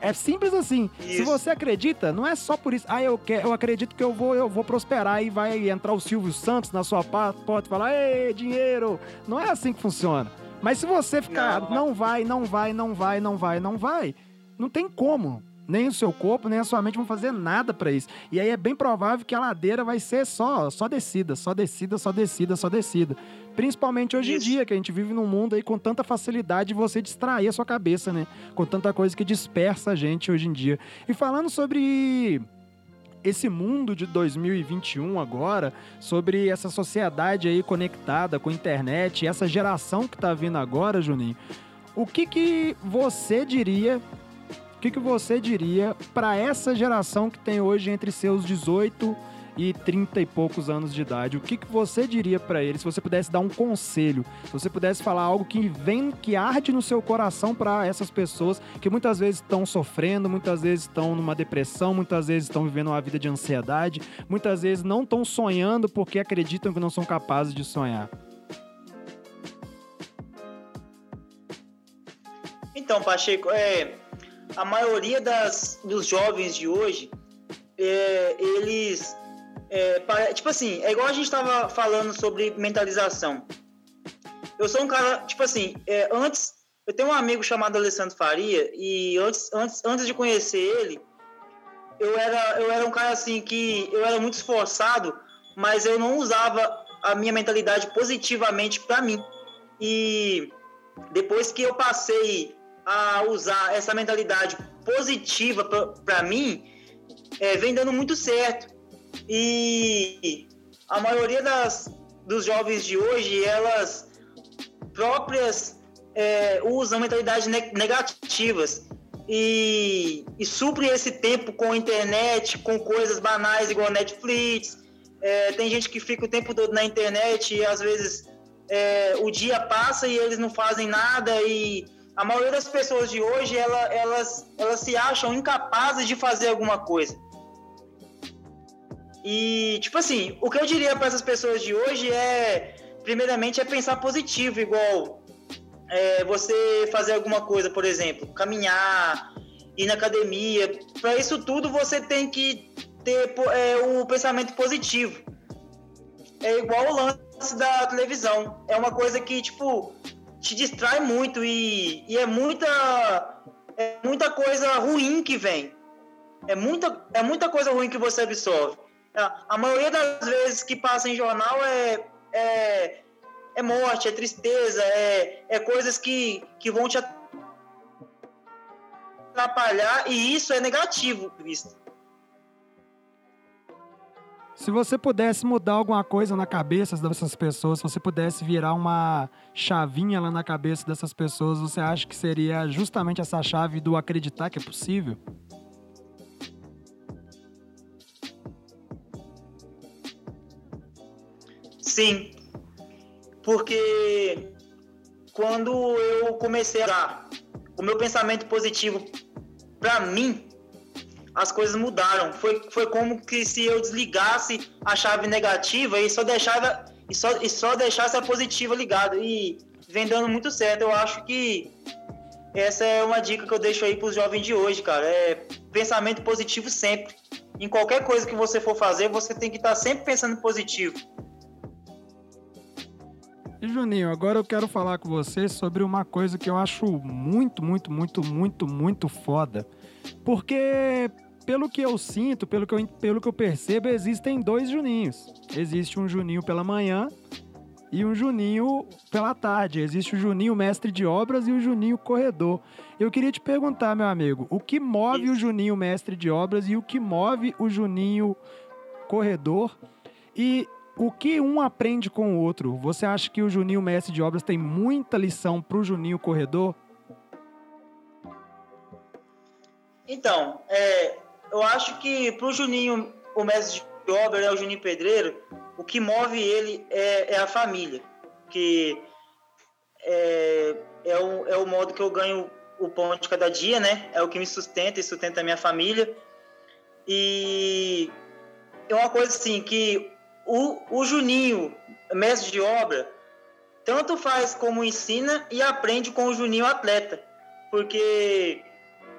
É simples assim. Se Isso. você acredita, não é só por isso. Ah, eu, quero, eu acredito que eu vou, eu vou prosperar e vai entrar o Silvio Santos na sua porta e falar: Ei, dinheiro! Não é assim que funciona. Mas se você ficar, Não. não vai, não vai, não vai, não vai, não vai, não tem como. Nem o seu corpo, nem a sua mente vão fazer nada pra isso. E aí é bem provável que a ladeira vai ser só, só descida, só descida, só descida, só descida. Principalmente hoje Isso. em dia, que a gente vive num mundo aí com tanta facilidade de você distrair a sua cabeça, né? Com tanta coisa que dispersa a gente hoje em dia. E falando sobre esse mundo de 2021 agora, sobre essa sociedade aí conectada com a internet, essa geração que tá vindo agora, Juninho, o que que você diria, o que que você diria para essa geração que tem hoje entre seus 18 e 30 e poucos anos de idade? O que que você diria para eles se você pudesse dar um conselho, se você pudesse falar algo que vem, que arde no seu coração para essas pessoas que muitas vezes estão sofrendo, muitas vezes estão numa depressão, muitas vezes estão vivendo uma vida de ansiedade, muitas vezes não estão sonhando porque acreditam que não são capazes de sonhar. Então, Pacheco, é, a maioria das, dos jovens de hoje, é, eles. É, tipo assim, é igual a gente tava falando sobre mentalização. Eu sou um cara, tipo assim, é, antes. Eu tenho um amigo chamado Alessandro Faria, e antes, antes, antes de conhecer ele, eu era, eu era um cara assim que eu era muito esforçado, mas eu não usava a minha mentalidade positivamente para mim. E depois que eu passei a usar essa mentalidade positiva para mim, é, vem dando muito certo. E a maioria das, dos jovens de hoje, elas próprias é, usam mentalidades ne- negativas e, e suprem esse tempo com internet, com coisas banais igual Netflix. É, tem gente que fica o tempo todo na internet e às vezes é, o dia passa e eles não fazem nada e a maioria das pessoas de hoje ela- elas, elas se acham incapazes de fazer alguma coisa. E, tipo assim, o que eu diria para essas pessoas de hoje é, primeiramente, é pensar positivo, igual é, você fazer alguma coisa, por exemplo, caminhar, ir na academia. Para isso tudo, você tem que ter é, o pensamento positivo. É igual o lance da televisão. É uma coisa que, tipo, te distrai muito e, e é muita é muita coisa ruim que vem. É muita, é muita coisa ruim que você absorve. A, maioria das vezes que passa em jornal é, é, é morte, é tristeza, é, é coisas que, que vão te atrapalhar e isso é negativo visto. Se você pudesse mudar alguma coisa na cabeça dessas pessoas, se você pudesse virar uma chavinha lá na cabeça dessas pessoas, você acha que seria justamente essa chave do acreditar que é possível? Sim, porque quando eu comecei a o meu pensamento positivo para mim, as coisas mudaram. Foi, foi como que se eu desligasse a chave negativa e só deixava e só, e só deixasse a positiva ligada e vem dando muito certo. Eu acho que essa é uma dica que eu deixo aí para os jovens de hoje, cara. É pensamento positivo sempre. Em qualquer coisa que você for fazer, você tem que estar tá sempre pensando positivo. E Juninho, agora eu quero falar com você sobre uma coisa que eu acho muito, muito, muito, muito, muito foda. Porque, pelo que eu sinto, pelo que eu, pelo que eu percebo, existem dois Juninhos. Existe um Juninho pela manhã e um Juninho pela tarde. Existe o Juninho mestre de obras e o Juninho corredor. Eu queria te perguntar, meu amigo, o que move o Juninho mestre de obras e o que move o Juninho corredor? E o que um aprende com o outro? Você acha que o Juninho mestre de obras tem muita lição para o Juninho corredor? Então, é, eu acho que para o Juninho, o mestre de obras, né, o Juninho Pedreiro, o que move ele é, é a família, que é, é, o, é o modo que eu ganho o pão de cada dia, né? É o que me sustenta e sustenta a minha família. E é uma coisa assim que o, o Juninho, mestre de obra, tanto faz como ensina e aprende com o Juninho atleta. Porque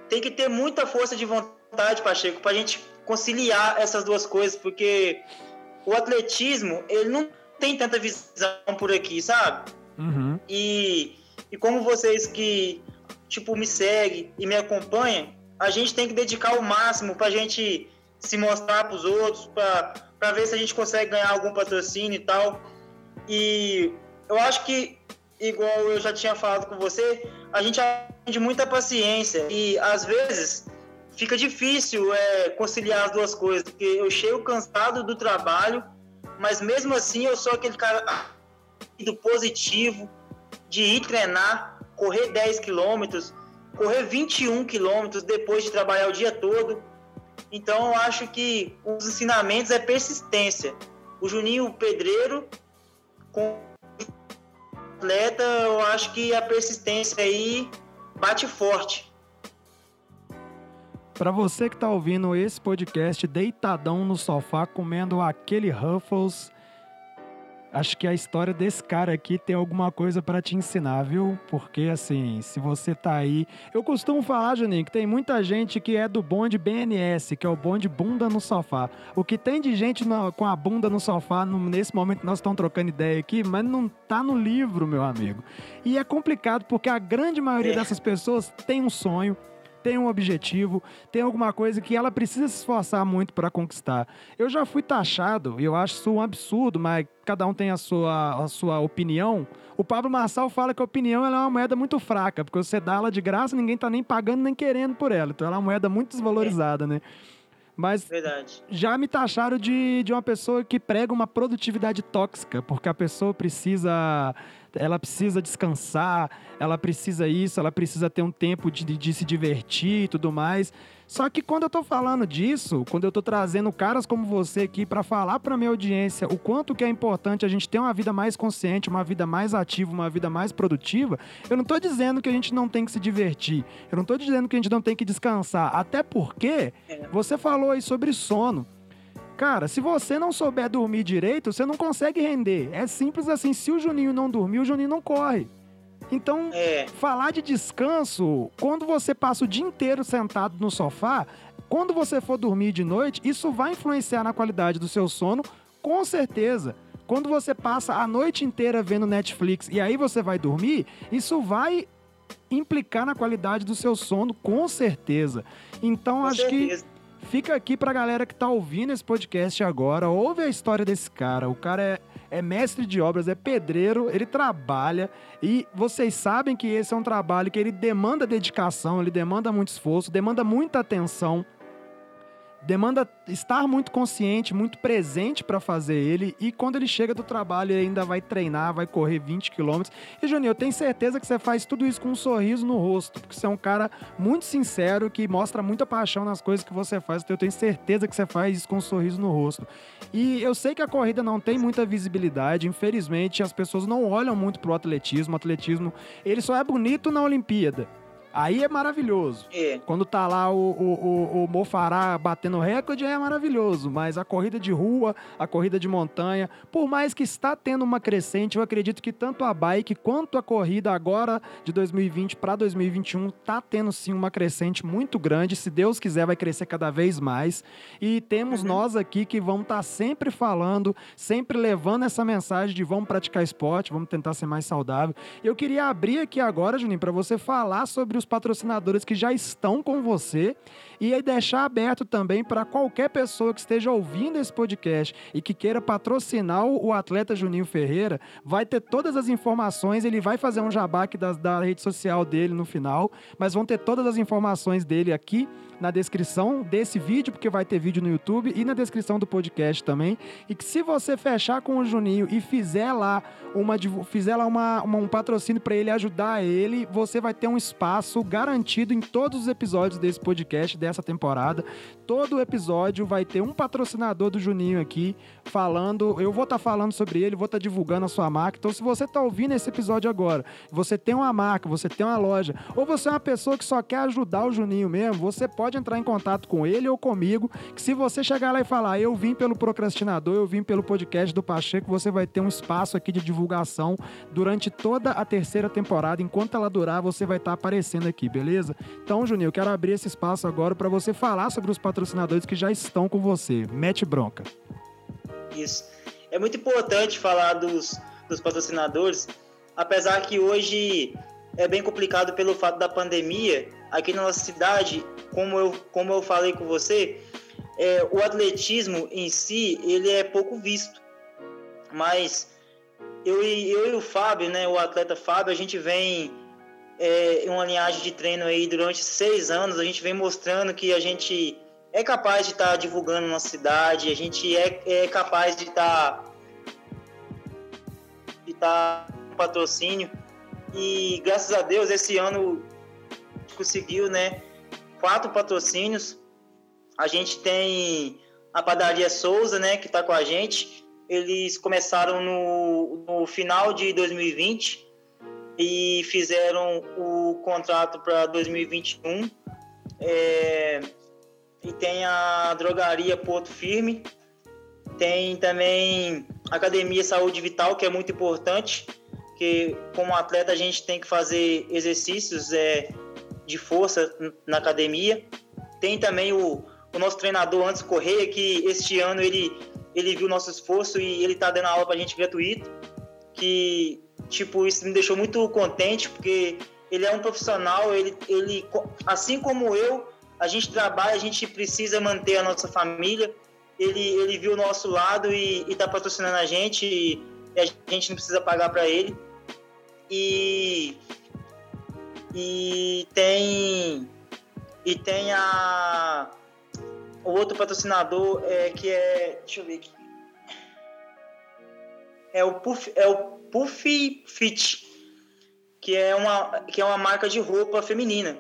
tem que ter muita força de vontade, Pacheco, para a gente conciliar essas duas coisas, porque o atletismo, ele não tem tanta visão por aqui, sabe? Uhum. E, e como vocês que, tipo, me seguem e me acompanham, a gente tem que dedicar o máximo para a gente se mostrar para os outros, para ver se a gente consegue ganhar algum patrocínio e tal. E eu acho que, igual eu já tinha falado com você, a gente aprende muita paciência e às vezes fica difícil é, conciliar as duas coisas, porque eu chego cansado do trabalho, mas mesmo assim eu sou aquele cara do positivo de ir treinar, correr 10 quilômetros, correr 21 quilômetros depois de trabalhar o dia todo então eu acho que os ensinamentos é persistência. O Juninho Pedreiro com atleta, eu acho que a persistência aí bate forte. Para você que está ouvindo esse podcast deitadão no sofá comendo aquele Ruffles acho que a história desse cara aqui tem alguma coisa para te ensinar, viu? Porque assim, se você tá aí. Eu costumo falar, Juninho, que tem muita gente que é do bonde BNS, que é o bonde bunda no sofá. O que tem de gente com a bunda no sofá, no, nesse momento nós estamos trocando ideia aqui, mas não tá no livro, meu amigo. E é complicado porque a grande maioria é. dessas pessoas tem um sonho tem um objetivo, tem alguma coisa que ela precisa se esforçar muito para conquistar. Eu já fui taxado, e eu acho isso um absurdo, mas cada um tem a sua, a sua opinião. O Pablo Marçal fala que a opinião é uma moeda muito fraca, porque você dá ela de graça, ninguém tá nem pagando nem querendo por ela. Então ela é uma moeda muito desvalorizada, né? Mas Verdade. já me taxaram de, de uma pessoa que prega uma produtividade tóxica, porque a pessoa precisa ela precisa descansar, ela precisa isso, ela precisa ter um tempo de, de se divertir e tudo mais. Só que quando eu tô falando disso, quando eu tô trazendo caras como você aqui para falar para minha audiência o quanto que é importante a gente ter uma vida mais consciente, uma vida mais ativa, uma vida mais produtiva, eu não tô dizendo que a gente não tem que se divertir. Eu não tô dizendo que a gente não tem que descansar, até porque é. você falou aí sobre sono. Cara, se você não souber dormir direito, você não consegue render. É simples assim. Se o Juninho não dormir, o Juninho não corre. Então, é. falar de descanso, quando você passa o dia inteiro sentado no sofá, quando você for dormir de noite, isso vai influenciar na qualidade do seu sono, com certeza. Quando você passa a noite inteira vendo Netflix e aí você vai dormir, isso vai implicar na qualidade do seu sono, com certeza. Então, com acho certeza. que Fica aqui pra galera que tá ouvindo esse podcast agora, ouve a história desse cara. O cara é, é mestre de obras, é pedreiro, ele trabalha. E vocês sabem que esse é um trabalho que ele demanda dedicação, ele demanda muito esforço, demanda muita atenção demanda estar muito consciente, muito presente para fazer ele. E quando ele chega do trabalho, ele ainda vai treinar, vai correr 20 quilômetros. E, Juninho, eu tenho certeza que você faz tudo isso com um sorriso no rosto, porque você é um cara muito sincero, que mostra muita paixão nas coisas que você faz. Então, eu tenho certeza que você faz isso com um sorriso no rosto. E eu sei que a corrida não tem muita visibilidade, infelizmente, as pessoas não olham muito pro atletismo. O atletismo, ele só é bonito na Olimpíada. Aí é maravilhoso. É. Quando tá lá o, o, o, o Mofará batendo recorde, é maravilhoso. Mas a corrida de rua, a corrida de montanha, por mais que está tendo uma crescente, eu acredito que tanto a bike quanto a corrida agora de 2020 para 2021 tá tendo sim uma crescente muito grande. Se Deus quiser, vai crescer cada vez mais. E temos Uhum. nós aqui que vamos estar sempre falando, sempre levando essa mensagem de vamos praticar esporte, vamos tentar ser mais saudável. Eu queria abrir aqui agora, Juninho, para você falar sobre os patrocinadores que já estão com você e aí deixar aberto também para qualquer pessoa que esteja ouvindo esse podcast e que queira patrocinar o atleta Juninho Ferreira, vai ter todas as informações, ele vai fazer um jabá aqui da, da rede social dele no final, mas vão ter todas as informações dele aqui na descrição desse vídeo, porque vai ter vídeo no YouTube e na descrição do podcast também. E que se você fechar com o Juninho e fizer lá uma fizer lá uma, uma- um patrocínio para ele ajudar ele, você vai ter um espaço garantido em todos os episódios desse podcast dessa temporada. Todo episódio vai ter um patrocinador do Juninho aqui falando, eu vou estar falando sobre ele, vou estar divulgando a sua marca. Então se você está ouvindo esse episódio agora, você tem uma marca, você tem uma loja, ou você é uma pessoa que só quer ajudar o Juninho mesmo, você pode entrar em contato com ele ou comigo, que se você chegar lá e falar, eu vim pelo procrastinador, eu vim pelo podcast do Pacheco, você vai ter um espaço aqui de divulgação durante toda a terceira temporada. Enquanto ela durar, você vai estar aparecendo aqui, beleza? Então, Juninho, eu quero abrir esse espaço agora para você falar sobre os patrocinadores que já estão com você. Mete bronca. Isso. É muito importante falar dos, dos patrocinadores, apesar que hoje é bem complicado pelo fato da pandemia. Aqui na nossa cidade, como eu, como eu falei com você, é, o atletismo em si ele é pouco visto. Mas eu, eu e o Fábio, né, o atleta Fábio, a gente vem é, uma linhagem de treino aí durante seis anos. A gente vem mostrando que a gente é capaz de estar divulgando nossa cidade, a gente é, é capaz de estar de estar com patrocínio e graças a Deus esse ano conseguiu, né, quatro patrocínios. A gente tem a padaria Souza, né, que está com a gente. Eles começaram no, no final de 2020 e fizeram o contrato para 2021. É, e tem a drogaria Porto Firme, tem também a Academia Saúde Vital, que é muito importante, que como atleta a gente tem que fazer exercícios é, de força na academia. Tem também o, o nosso treinador Antes Correia, que este ano ele, ele viu nosso esforço e ele está dando aula para a gente gratuito, que tipo isso me deixou muito contente, porque ele é um profissional, ele, ele assim como eu, a gente trabalha, a gente precisa manter a nossa família. Ele, ele viu o nosso lado e está patrocinando a gente e a gente não precisa pagar para ele. E, e tem e tem a o outro patrocinador é que é deixa eu ver aqui é o Puff é o Puff Fit que é uma que é uma marca de roupa feminina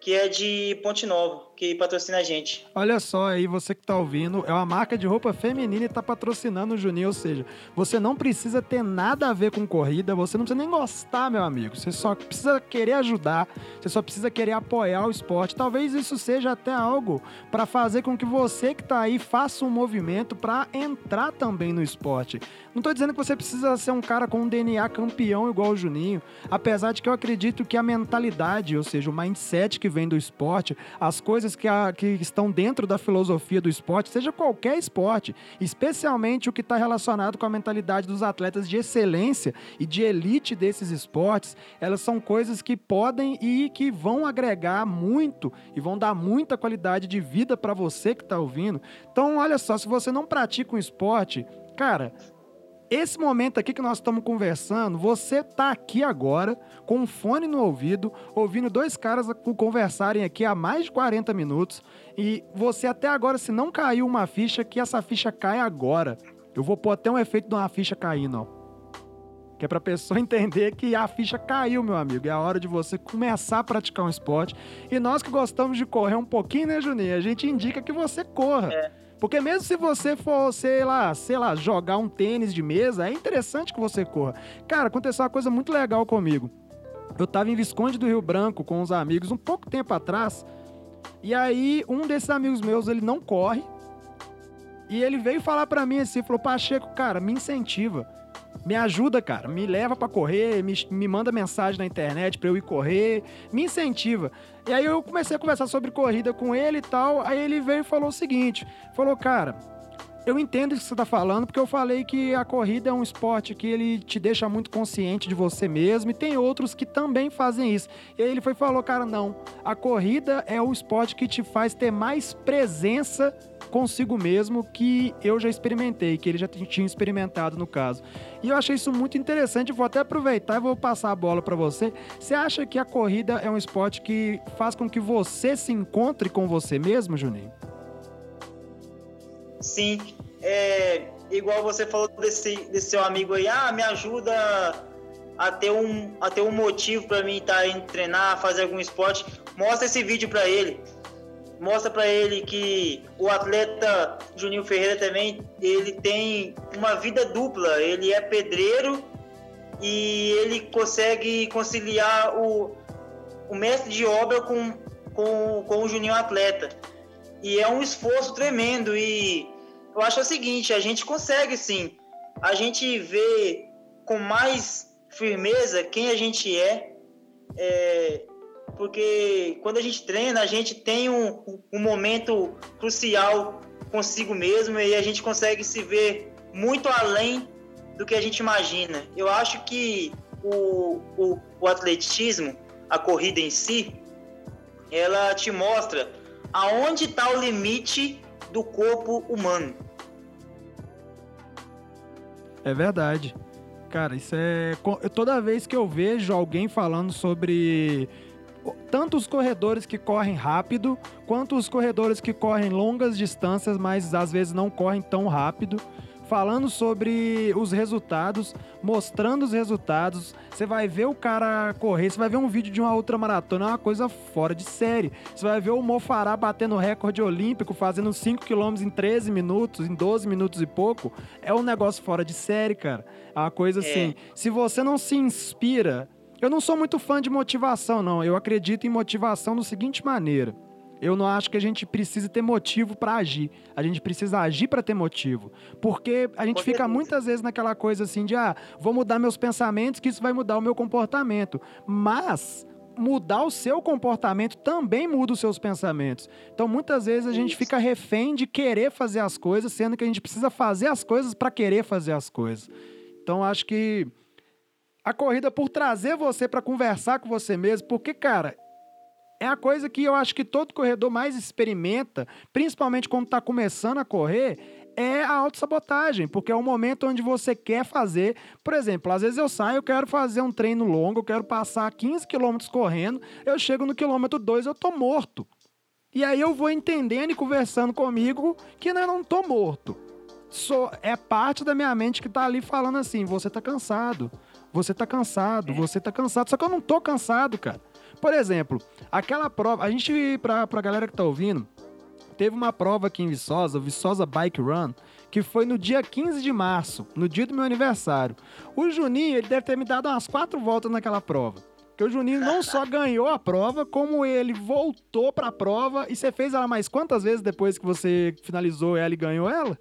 que é de Ponte Nova, que patrocina a gente. Olha só aí, você que tá ouvindo, é uma marca de roupa feminina e tá patrocinando o Juninho, ou seja, você não precisa ter nada a ver com corrida, você não precisa nem gostar, meu amigo, você só precisa querer ajudar, você só precisa querer apoiar o esporte. Talvez isso seja até algo para fazer com que você que tá aí faça um movimento para entrar também no esporte. Não tô dizendo que você precisa ser um cara com um DNA campeão igual o Juninho, apesar de que eu acredito que a mentalidade, ou seja, o mindset que vem do esporte, as coisas que, a- que estão dentro da filosofia do esporte, seja qualquer esporte, especialmente o que está relacionado com a mentalidade dos atletas de excelência e de elite desses esportes, elas são coisas que podem e que vão agregar muito e vão dar muita qualidade de vida para você que está ouvindo. Então, olha só, se você não pratica um esporte, cara, esse momento aqui que nós estamos conversando, você tá aqui agora com um fone no ouvido, ouvindo dois caras conversarem aqui há mais de 40 minutos e você até agora, se não caiu uma ficha, que essa ficha cai agora. Eu vou pôr até um efeito de uma ficha caindo, ó. Que é pra pessoa entender que a ficha caiu, meu amigo. É a hora de você começar a praticar um esporte. E nós que gostamos de correr um pouquinho, né, Juninho? A gente indica que você corra. É. Porque mesmo se você for, sei lá, sei lá, jogar um tênis de mesa, é interessante que você corra. Cara, aconteceu uma coisa muito legal comigo. Eu tava em Visconde do Rio Branco com uns amigos um pouco tempo atrás. E aí, um desses amigos meus, ele não corre. E ele veio falar para mim assim, falou: "Pacheco, cara, me incentiva. Me ajuda, cara. Me leva para correr, me, me manda mensagem na internet para eu ir correr, me incentiva". E aí eu comecei a conversar sobre corrida com ele e tal. Aí ele veio e falou o seguinte: falou, cara, eu entendo isso que você está falando, porque eu falei que a corrida é um esporte que ele te deixa muito consciente de você mesmo, e tem outros que também fazem isso. E aí ele foi falou, cara, não, a corrida é o esporte que te faz ter mais presença consigo mesmo que eu já experimentei, que ele já tinha experimentado no caso. E eu achei isso muito interessante, vou até aproveitar e vou passar a bola para você. Você acha que a corrida é um esporte que faz com que você se encontre com você mesmo, Juninho? Sim, é, igual você falou desse, desse seu amigo aí, ah, me ajuda a ter um, a ter um motivo para mim estar tá indo treinar, fazer algum esporte. Mostra esse vídeo para ele. Mostra para ele que o atleta Juninho Ferreira também, ele tem uma vida dupla. Ele é pedreiro e ele consegue conciliar o, o mestre de obra com, com, com o Juninho atleta. E é um esforço tremendo e eu acho o seguinte, a gente consegue sim. A gente vê com mais firmeza quem a gente é, é porque quando a gente treina, a gente tem um, um momento crucial consigo mesmo e a gente consegue se ver muito além do que a gente imagina. Eu acho que o, o, o atletismo, a corrida em si, ela te mostra aonde está o limite do corpo humano. É verdade. Cara, isso é. Toda vez que eu vejo alguém falando sobre tanto os corredores que correm rápido, quanto os corredores que correm longas distâncias, mas às vezes não correm tão rápido, falando sobre os resultados, mostrando os resultados. Você vai ver o cara correr, você vai ver um vídeo de uma outra maratona, é uma coisa fora de série. Você vai ver o Mofará batendo recorde olímpico, fazendo 5 km em 13 minutos, em 12 minutos e pouco. É um negócio fora de série, cara. É uma coisa é. assim. Se você não se inspira. Eu não sou muito fã de motivação, não. Eu acredito em motivação da seguinte maneira. Eu não acho que a gente precisa ter motivo para agir. A gente precisa agir para ter motivo. Porque a gente fica muitas vezes naquela coisa assim de, ah, vou mudar meus pensamentos, que isso vai mudar o meu comportamento. Mas mudar o seu comportamento também muda os seus pensamentos. Então, muitas vezes a gente fica refém de querer fazer as coisas, sendo que a gente precisa fazer as coisas para querer fazer as coisas. Então, acho que a corrida por trazer você para conversar com você mesmo, porque, cara, é a coisa que eu acho que todo corredor mais experimenta, principalmente quando está começando a correr, é a autossabotagem, porque é o momento onde você quer fazer. Por exemplo, às vezes eu saio, eu quero fazer um treino longo, eu quero passar 15 quilômetros correndo, eu chego no quilômetro 2, eu tô morto. E aí eu vou entendendo e conversando comigo que eu não tô morto. Sou, é parte da minha mente que tá ali falando assim: você tá cansado, você tá cansado, você tá cansado. Só que eu não tô cansado, cara. Por exemplo, aquela prova, a gente, pra, pra galera que tá ouvindo, teve uma prova aqui em Viçosa, o Viçosa Bike Run, que foi no dia 15 de março, no dia do meu aniversário. O Juninho, ele deve ter me dado umas quatro voltas naquela prova. Porque o Juninho não só ganhou a prova, como ele voltou pra prova. E você fez ela mais quantas vezes depois que você finalizou ela e ganhou ela?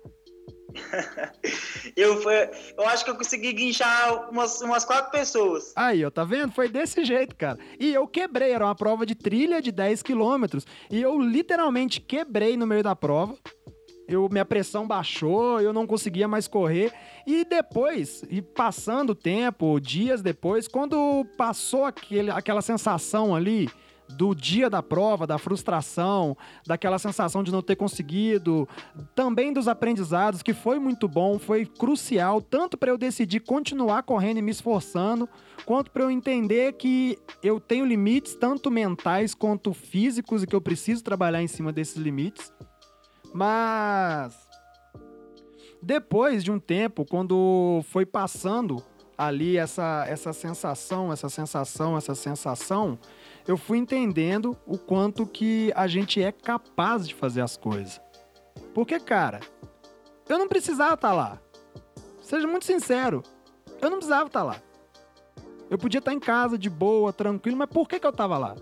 Eu, foi, eu acho que eu consegui guinchar umas, umas quatro pessoas. Aí, ó, tá vendo? Foi desse jeito, cara. E eu quebrei, era uma prova de trilha de 10 quilômetros. E eu literalmente quebrei no meio da prova. Eu, minha pressão baixou, eu não conseguia mais correr. E depois, e passando o tempo, dias depois, quando passou aquele, aquela sensação ali do dia da prova, da frustração, daquela sensação de não ter conseguido, também dos aprendizados, que foi muito bom, foi crucial, tanto para eu decidir continuar correndo e me esforçando, quanto para eu entender que eu tenho limites, tanto mentais quanto físicos, e que eu preciso trabalhar em cima desses limites. Mas depois de um tempo, quando foi passando ali essa, essa sensação, essa sensação, essa sensação, eu fui entendendo o quanto que a gente é capaz de fazer as coisas. Porque, cara, eu não precisava estar tá lá. Seja muito sincero, eu não precisava estar tá lá. Eu podia estar em casa, de boa, tranquilo, mas por que, que eu tava lá?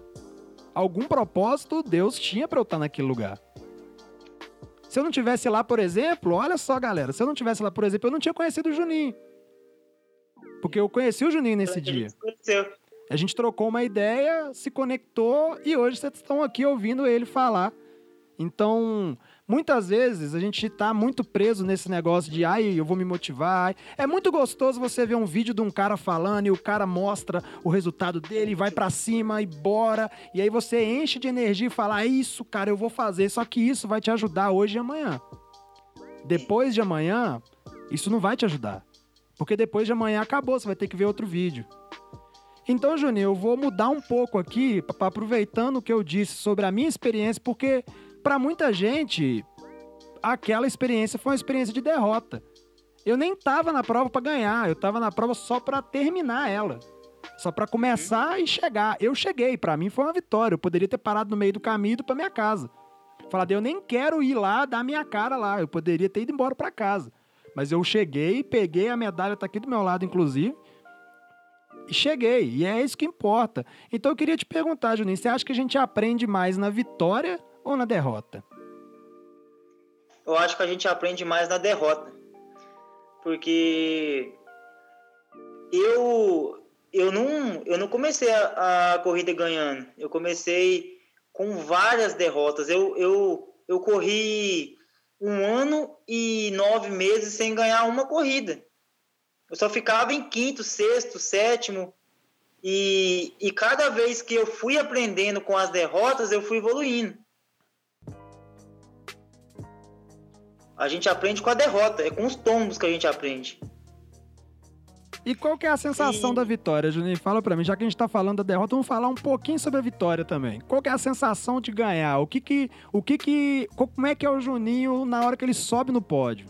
Algum propósito Deus tinha para eu estar naquele lugar. Se eu não tivesse lá, por exemplo, olha só, galera, se eu não tivesse lá, por exemplo, eu não tinha conhecido o Juninho. Porque eu conheci o Juninho nesse dia. A gente trocou uma ideia, se conectou e hoje vocês estão aqui ouvindo ele falar. Então, muitas vezes a gente tá muito preso nesse negócio de ai, eu vou me motivar. É muito gostoso você ver um vídeo de um cara falando e o cara mostra o resultado dele, vai para cima e bora. E aí você enche de energia e fala: é "Isso, cara, eu vou fazer". Só que isso vai te ajudar hoje e amanhã. Depois de amanhã, isso não vai te ajudar. Porque depois de amanhã acabou, você vai ter que ver outro vídeo. Então, Juninho, eu vou mudar um pouco aqui, aproveitando o que eu disse sobre a minha experiência, porque para muita gente aquela experiência foi uma experiência de derrota. Eu nem tava na prova para ganhar, eu tava na prova só para terminar ela. Só para começar e chegar. Eu cheguei, para mim foi uma vitória. Eu poderia ter parado no meio do caminho e ido para minha casa. Falar, eu nem quero ir lá dar minha cara lá. Eu poderia ter ido embora para casa. Mas eu cheguei, peguei a medalha, tá aqui do meu lado, inclusive. E cheguei, e é isso que importa. Então eu queria te perguntar, Juninho, você acha que a gente aprende mais na vitória ou na derrota? Eu acho que a gente aprende mais na derrota. Porque eu eu não eu não comecei a, a corrida ganhando. Eu comecei com várias derrotas. Eu, eu, eu corri um ano e nove meses sem ganhar uma corrida. Eu só ficava em quinto, sexto, sétimo. E, e cada vez que eu fui aprendendo com as derrotas, eu fui evoluindo. A gente aprende com a derrota, é com os tombos que a gente aprende. E qual que é a sensação da vitória, Juninho? Fala para mim, já que a gente tá falando da derrota, vamos falar um pouquinho sobre a vitória também. Qual que é a sensação de ganhar? O que que, o que que, como é que é o Juninho na hora que ele sobe no pódio?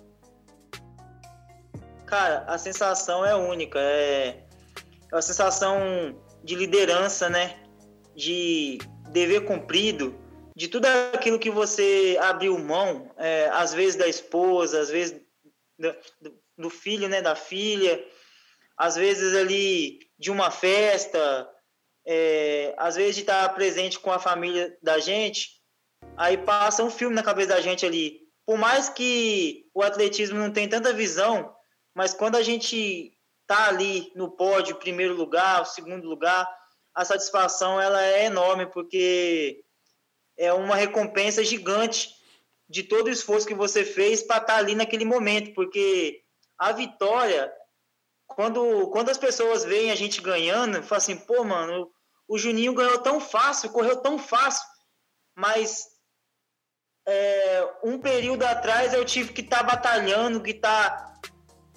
Cara, a sensação é única, é, é uma sensação de liderança, né? De dever cumprido, de tudo aquilo que você abriu mão, é, às vezes da esposa, às vezes do, do filho, né, da filha, às vezes ali de uma festa, é, às vezes de estar presente com a família da gente, aí passa um filme na cabeça da gente ali. Por mais que o atletismo não tenha tanta visão, mas quando a gente tá ali no pódio, primeiro lugar, segundo lugar, a satisfação ela é enorme porque é uma recompensa gigante de todo o esforço que você fez para estar tá ali naquele momento, porque a vitória quando, quando as pessoas veem a gente ganhando, falam assim, pô, mano, o Juninho ganhou tão fácil, correu tão fácil, mas é, um período atrás eu tive que estar tá batalhando, que estar tá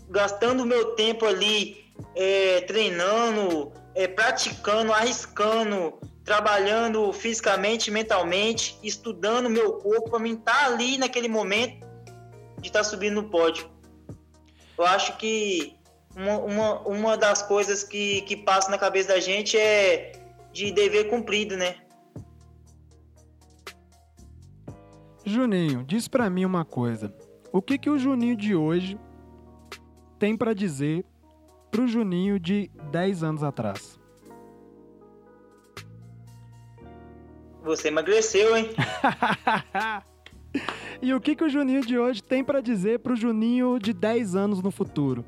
gastando meu tempo ali é, treinando, é, praticando, arriscando, trabalhando fisicamente, mentalmente, estudando meu corpo para mim estar tá ali naquele momento de estar tá subindo no pódio. Eu acho que uma, uma, uma das coisas que, que passa na cabeça da gente é de dever cumprido, né? Juninho, diz para mim uma coisa. O que que o Juninho de hoje tem para dizer pro Juninho de 10 anos atrás? Você emagreceu, hein? e o que que o Juninho de hoje tem para dizer pro Juninho de 10 anos no futuro?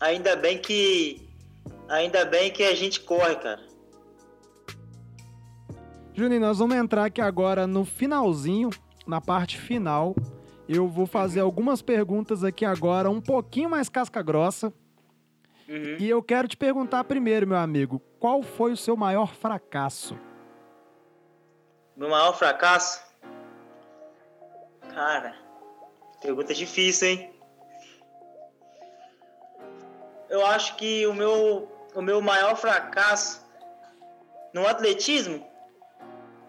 Ainda bem que. Ainda bem que a gente corre, cara. Juninho, nós vamos entrar aqui agora no finalzinho, na parte final. Eu vou fazer algumas perguntas aqui agora, um pouquinho mais casca grossa. Uhum. E eu quero te perguntar primeiro, meu amigo, qual foi o seu maior fracasso? Meu maior fracasso? Cara, pergunta difícil, hein? Eu acho que o meu, o meu maior fracasso no atletismo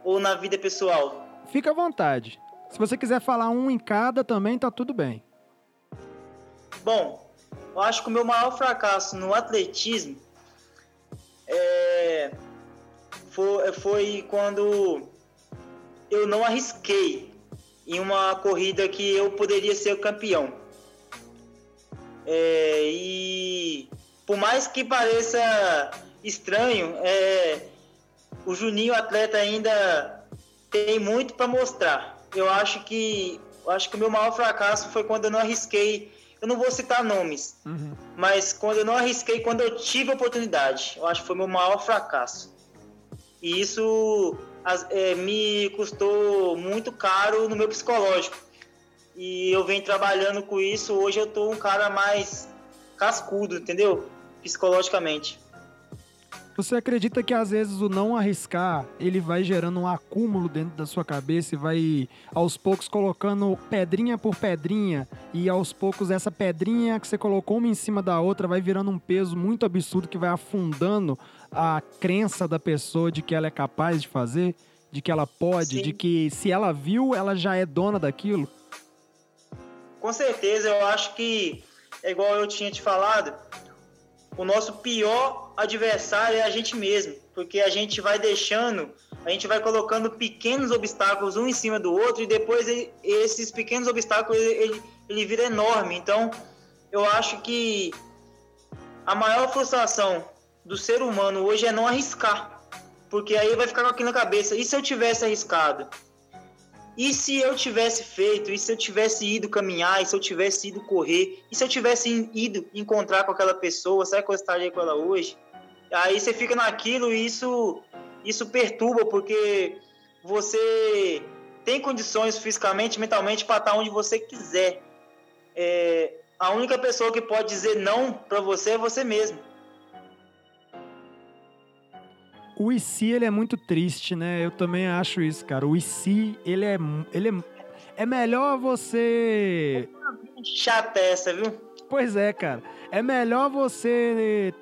ou na vida pessoal? Fica à vontade. Se você quiser falar um em cada também, tá tudo bem. Bom, eu acho que o meu maior fracasso no atletismo é, foi, foi quando eu não arrisquei em uma corrida que eu poderia ser o campeão. É, e por mais que pareça estranho, é, o Juninho atleta ainda tem muito para mostrar. Eu acho que eu acho que o meu maior fracasso foi quando eu não arrisquei. Eu não vou citar nomes, uhum. mas quando eu não arrisquei, quando eu tive a oportunidade, eu acho que foi o meu maior fracasso. E isso é, me custou muito caro no meu psicológico. E eu venho trabalhando com isso. Hoje eu tô um cara mais cascudo, entendeu? Psicologicamente. Você acredita que às vezes o não arriscar, ele vai gerando um acúmulo dentro da sua cabeça e vai aos poucos colocando pedrinha por pedrinha e aos poucos essa pedrinha que você colocou uma em cima da outra vai virando um peso muito absurdo que vai afundando a crença da pessoa de que ela é capaz de fazer, de que ela pode, Sim. de que se ela viu, ela já é dona daquilo? Com certeza, eu acho que é igual eu tinha te falado, o nosso pior adversário é a gente mesmo, porque a gente vai deixando, a gente vai colocando pequenos obstáculos um em cima do outro e depois ele, esses pequenos obstáculos ele, ele, vira enorme. Então, eu acho que a maior frustração do ser humano hoje é não arriscar, porque aí vai ficar com aquilo na cabeça. E se eu tivesse arriscado? E se eu tivesse feito? E se eu tivesse ido caminhar? E se eu tivesse ido correr? E se eu tivesse ido encontrar com aquela pessoa? Será que eu estaria com ela hoje? Aí você fica naquilo e isso, isso perturba, porque você tem condições fisicamente, mentalmente para estar onde você quiser. É, a única pessoa que pode dizer não para você é você mesmo. O IC, ele é muito triste, né? Eu também acho isso, cara. O IC, ele é, ele é, é melhor você... Chata essa, viu? Pois é, cara. É melhor você...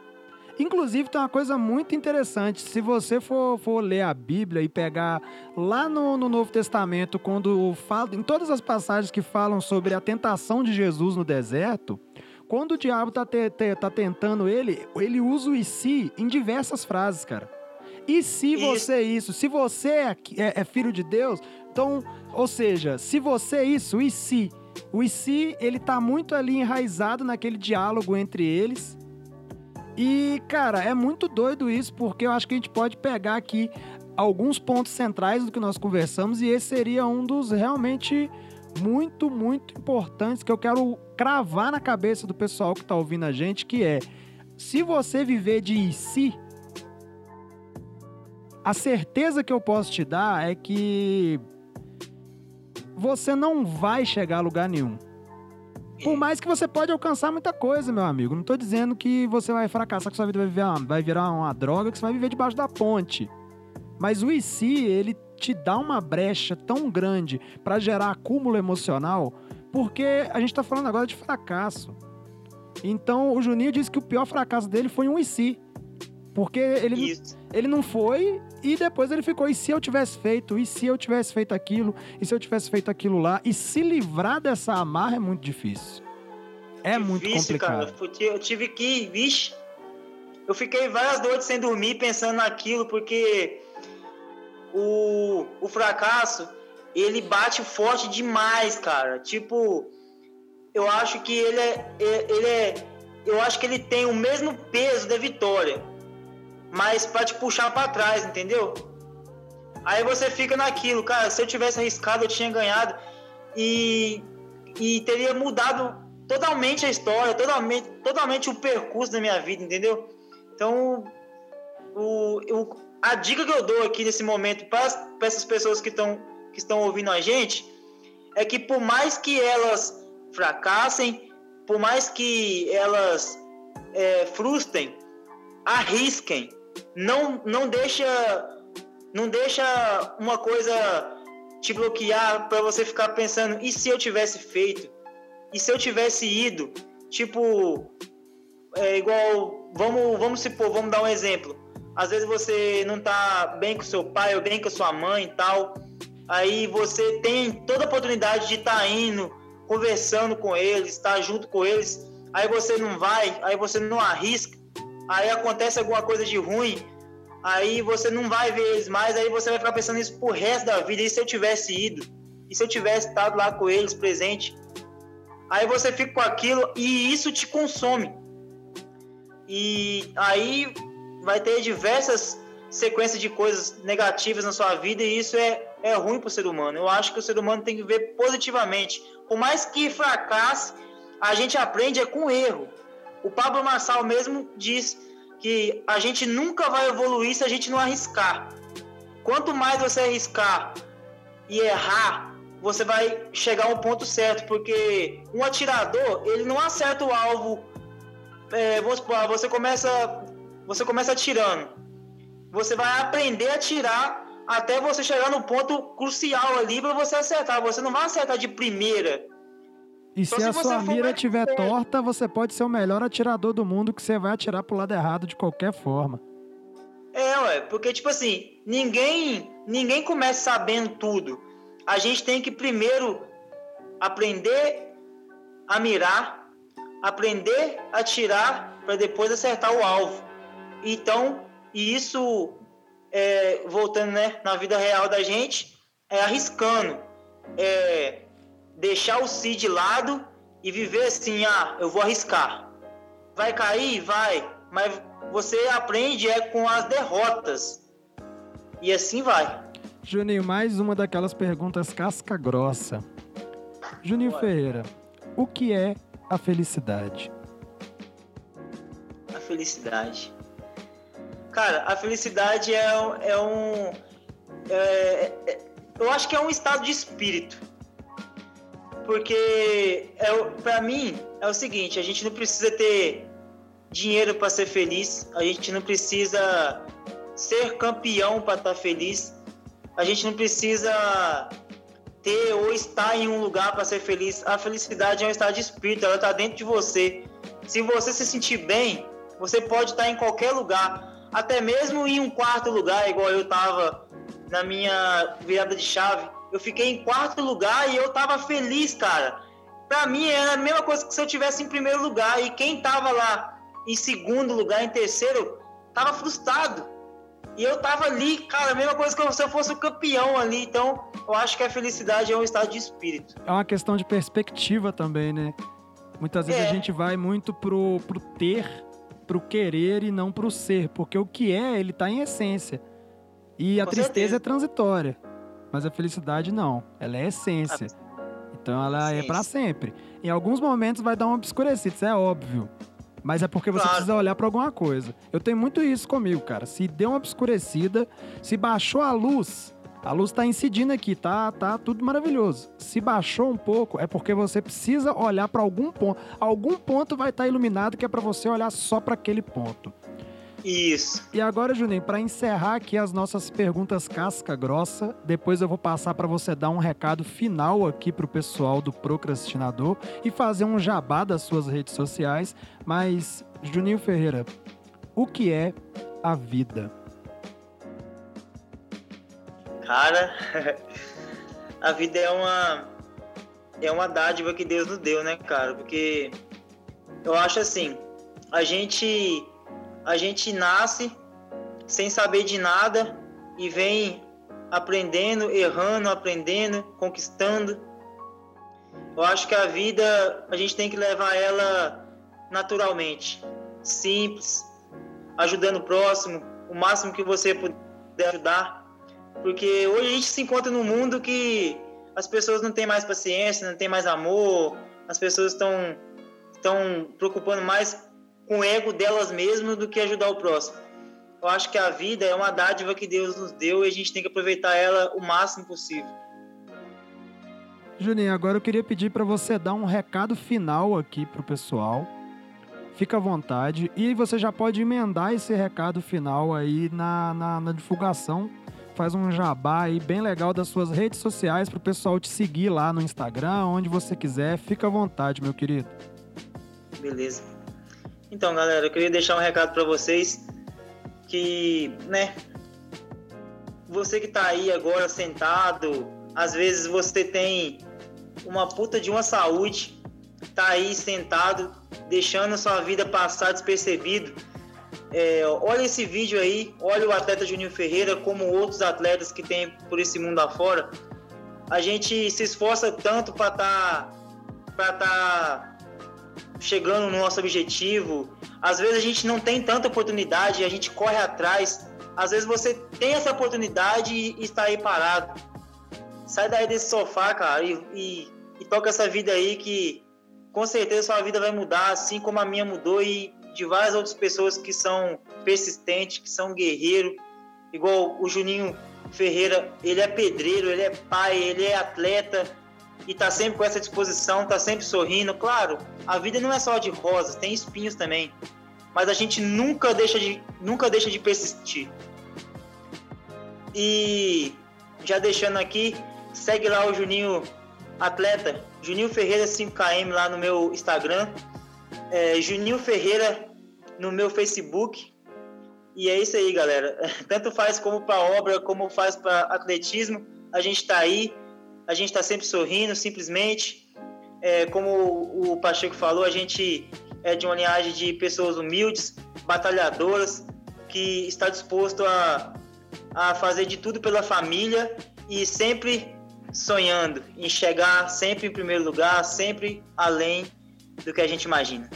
Inclusive, tem uma coisa muito interessante. Se você for, for ler a Bíblia e pegar lá no, no Novo Testamento, quando fala, em todas as passagens que falam sobre a tentação de Jesus no deserto, quando o diabo tá, te, te, tá tentando ele, ele usa o e si em diversas frases, cara. E se você é isso, se você é, é, é, filho de Deus, então, ou seja, se você é isso, e se? O e se, ele tá muito ali enraizado naquele diálogo entre eles. E, cara, é muito doido isso, porque eu acho que a gente pode pegar aqui alguns pontos centrais do que nós conversamos e esse seria um dos realmente muito, muito importantes que eu quero cravar na cabeça do pessoal que tá ouvindo a gente, que é se você viver de e se, a certeza que eu posso te dar é que você não vai chegar a lugar nenhum. Por mais que você pode alcançar muita coisa, meu amigo. Não estou dizendo que você vai fracassar, que sua vida vai virar, uma, vai virar uma droga, que você vai viver debaixo da ponte. Mas o IC, ele te dá uma brecha tão grande para gerar acúmulo emocional, porque a gente está falando agora de fracasso. Então, o Juninho disse que o pior fracasso dele foi um IC. Porque ele, ele não foi e depois ele ficou. E se eu tivesse feito? E se eu tivesse feito aquilo? E se eu tivesse feito aquilo lá? E se livrar dessa amarra é muito difícil. É difícil, muito complicado. Cara. Eu tive que, vixe, eu fiquei várias noites sem dormir pensando naquilo, porque o, o fracasso, ele bate forte demais, cara. Tipo, eu acho que ele é, ele é, eu acho que ele tem o mesmo peso da vitória mas para te puxar para trás, entendeu? Aí você fica naquilo, cara, se eu tivesse arriscado, eu tinha ganhado e, e teria mudado totalmente a história, totalmente, totalmente o percurso da minha vida, entendeu? Então, o, o, a dica que eu dou aqui nesse momento para essas pessoas que, tão, que estão ouvindo a gente é que por mais que elas fracassem, por mais que elas é, frustrem, arrisquem, não não deixa não deixa uma coisa te bloquear para você ficar pensando e se eu tivesse feito? E se eu tivesse ido? Tipo é igual vamos vamos supor vamos dar um exemplo. Às vezes você não tá bem com seu pai ou bem com sua mãe e tal aí você tem toda a oportunidade de estar tá indo conversando com eles estar tá junto com eles aí você não vai aí você não arrisca aí acontece alguma coisa de ruim, aí você não vai ver eles mais, aí você vai ficar pensando nisso pro resto da vida. E se eu tivesse ido? E se eu tivesse estado lá com eles, presente? Aí você fica com aquilo e isso te consome. E aí vai ter diversas sequências de coisas negativas na sua vida e isso é, é ruim para o ser humano. Eu acho que o ser humano tem que ver positivamente. Por mais que fracasse, a gente aprende é com erro. O Pablo Marçal mesmo diz que a gente nunca vai evoluir se a gente não arriscar. Quanto mais você arriscar e errar, você vai chegar um ponto certo, porque um atirador, ele não acerta o alvo. É, você começa, você começa atirando. Você vai aprender a atirar até você chegar no ponto crucial ali para você acertar. Você não vai acertar de primeira. E se, se a sua mira estiver torta, você pode ser o melhor atirador do mundo que você vai atirar pro lado errado de qualquer forma. É, ué, porque tipo assim, ninguém, ninguém começa sabendo tudo. A gente tem que primeiro aprender a mirar, aprender a atirar para depois acertar o alvo. Então, e isso é, voltando né, na vida real da gente, é arriscando, é deixar o si de lado e viver assim, ah, eu vou arriscar. Vai cair? Vai, mas você aprende é com as derrotas. E assim vai. Juninho, mais uma daquelas perguntas casca grossa. Juninho Ué. Ferreira, o que é a felicidade? A felicidade. Cara, a felicidade é, é um. É, é, eu acho que é um estado de espírito. Porque, é, para mim, é o seguinte: a gente não precisa ter dinheiro para ser feliz, a gente não precisa ser campeão para estar tá feliz, a gente não precisa ter ou estar em um lugar para ser feliz. A felicidade é um estado de espírito, ela está dentro de você. Se você se sentir bem, você pode estar em qualquer lugar, até mesmo em um quarto lugar, igual eu estava na minha virada de chave. Eu fiquei em quarto lugar e eu estava feliz, cara. Para mim era a mesma coisa que se eu tivesse em primeiro lugar e quem estava lá em segundo lugar, em terceiro, tava frustrado. E eu tava ali, cara, a mesma coisa que se eu fosse o campeão ali. Então, eu acho que a felicidade é um estado de espírito. É uma questão de perspectiva também, né? Muitas vezes é. a gente vai muito pro, pro ter, pro querer e não pro ser. Porque o que é, ele tá em essência. E a Com tristeza certeza. é transitória. Mas a felicidade não. Ela é essência. Então ela é para sempre. Em alguns momentos vai dar uma obscurecida, isso é óbvio. Mas é porque você claro. precisa olhar para alguma coisa. Eu tenho muito isso comigo, cara. Se deu uma obscurecida, se baixou a luz, a luz tá incidindo aqui, tá, tá tudo maravilhoso. Se baixou um pouco, é porque você precisa olhar para algum ponto. Algum ponto vai estar tá iluminado que é para você olhar só para aquele ponto. Isso. E agora, Juninho, para encerrar aqui as nossas perguntas casca grossa, depois eu vou passar para você dar um recado final aqui pro pessoal do Procrastinador e fazer um jabá das suas redes sociais. Mas, Juninho Ferreira, o que é a vida? Cara, a vida é uma é uma dádiva que Deus nos deu, né, cara? Porque eu acho assim, a gente a gente nasce sem saber de nada e vem aprendendo, errando, aprendendo, conquistando. Eu acho que a vida a gente tem que levar ela naturalmente, simples, ajudando o próximo, o máximo que você puder ajudar. Porque hoje a gente se encontra num mundo que as pessoas não têm mais paciência, não têm mais amor, as pessoas estão estão preocupando mais com o ego delas mesmas do que ajudar o próximo. Eu acho que a vida é uma dádiva que Deus nos deu e a gente tem que aproveitar ela o máximo possível. Juninho, agora eu queria pedir para você dar um recado final aqui pro pessoal. Fica à vontade e você já pode emendar esse recado final aí na, na, na divulgação. Faz um jabá aí bem legal das suas redes sociais para o pessoal te seguir lá no Instagram, onde você quiser. Fica à vontade, meu querido. Beleza. Então, galera, eu queria deixar um recado para vocês que, né, você que tá aí agora sentado, às vezes você tem uma puta de uma saúde, tá aí sentado, deixando a sua vida passar despercebido. É, olha esse vídeo aí, olha o atleta Juninho Ferreira, como outros atletas que tem por esse mundo afora. A gente se esforça tanto para estar tá, para tá chegando no nosso objetivo. Às vezes a gente não tem tanta oportunidade, a gente corre atrás. Às vezes você tem essa oportunidade e está aí parado. Sai daí desse sofá, cara, e, e, e toca essa vida aí que com certeza sua vida vai mudar, assim como a minha mudou e de várias outras pessoas que são persistentes, que são guerreiros, igual o Juninho Ferreira, ele é pedreiro, ele é pai, ele é atleta e tá sempre com essa disposição, tá sempre sorrindo. Claro, a vida não é só de rosas, tem espinhos também, mas a gente nunca deixa de, nunca deixa de persistir. E já deixando aqui, segue lá o Juninho Atleta, Juninho Ferreira 5KM lá no meu Instagram, é, Juninho Ferreira no meu Facebook. E é isso aí, galera. Tanto faz como para obra, como faz para atletismo, a gente está aí, a gente está sempre sorrindo, simplesmente. É, como o Pacheco falou, a gente é de uma linhagem de pessoas humildes, batalhadoras, que está disposto a, a fazer de tudo pela família e sempre sonhando em chegar sempre em primeiro lugar, sempre além do que a gente imagina.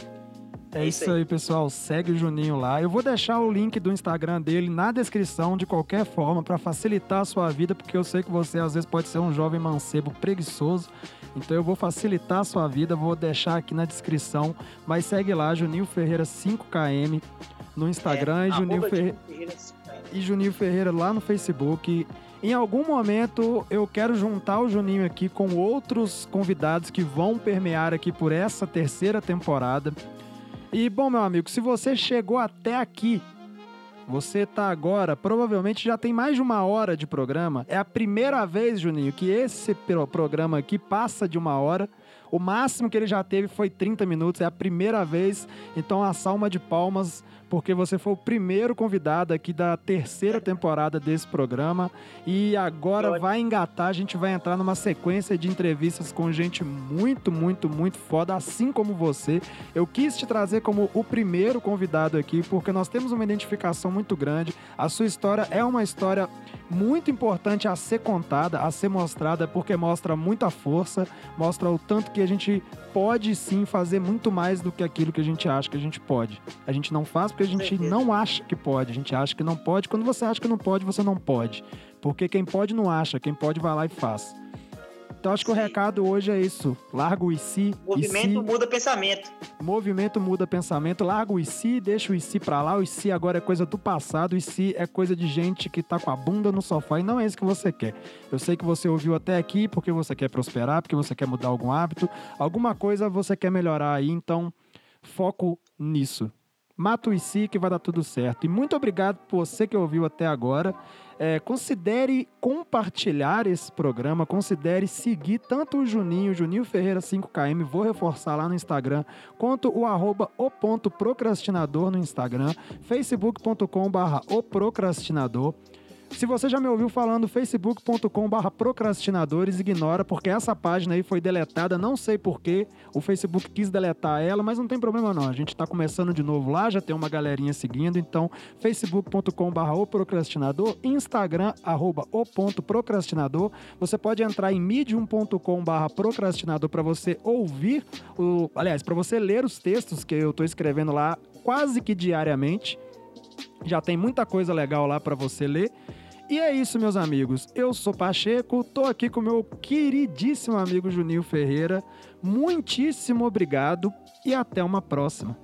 É, isso aí, pessoal. Segue o Juninho lá. Eu vou deixar o link do Instagram dele na descrição de qualquer forma para facilitar a sua vida, porque eu sei que você às vezes pode ser um jovem mancebo preguiçoso. Então eu vou facilitar a sua vida, vou deixar aqui na descrição. Mas segue lá, Juninho Ferreira 5KM no Instagram é, e Juninho Ferreira. E Juninho Ferreira lá no Facebook. Em algum momento eu quero juntar o Juninho aqui com outros convidados que vão permear aqui por essa terceira temporada. E bom, meu amigo, se você chegou até aqui, você tá agora, provavelmente já tem mais de uma hora de programa. É a primeira vez, Juninho, que esse programa aqui passa de uma hora. O máximo que ele já teve foi 30 minutos, é a primeira vez. Então, a salma de palmas porque você foi o primeiro convidado aqui da terceira temporada desse programa. E agora vai engatar, a gente vai entrar numa sequência de entrevistas com gente muito, muito, muito foda, assim como você. Eu quis te trazer como o primeiro convidado aqui, porque nós temos uma identificação muito grande. A sua história é uma história muito importante a ser contada, a ser mostrada, porque mostra muita força, mostra o tanto que a gente pode sim fazer muito mais do que aquilo que a gente acha que a gente pode. A gente não faz porque a gente não acha que pode, a gente acha que não pode. Quando você acha que não pode, você não pode. Porque quem pode não acha, quem pode vai lá e faz. Então acho que o recado hoje é isso. Larga o IC. Movimento IC, muda pensamento. Movimento muda pensamento. Larga o IC, deixa o IC pra lá. O IC agora é coisa do passado. O IC é coisa de gente que tá com a bunda no sofá e não é isso que você quer. Eu sei que você ouviu até aqui porque você quer prosperar, porque você quer mudar algum hábito. Alguma coisa você quer melhorar aí, então foco nisso. Mata o IC que vai dar tudo certo. E muito obrigado por você que ouviu até agora. É, considere compartilhar esse programa, considere seguir tanto o Juninho, Juninho Ferreira 5KM, vou reforçar lá no Instagram, quanto o arroba o ponto procrastinador no Instagram, facebook.com barra o procrastinador. Se você já me ouviu falando facebook.com/barra procrastinadores, ignora, porque essa página aí foi deletada, não sei porquê. O Facebook quis deletar ela, mas não tem problema não. A gente está começando de novo lá, já tem uma galerinha seguindo, então facebook.com/barra o procrastinador, Instagram, arroba procrastinador. Você pode entrar em medium.com/barra procrastinador para você ouvir, o, aliás, para você ler os textos que eu estou escrevendo lá quase que diariamente. Já tem muita coisa legal lá para você ler. E é isso, meus amigos. Eu sou Pacheco, tô aqui com meu queridíssimo amigo Juninho Ferreira. Muitíssimo obrigado e até uma próxima.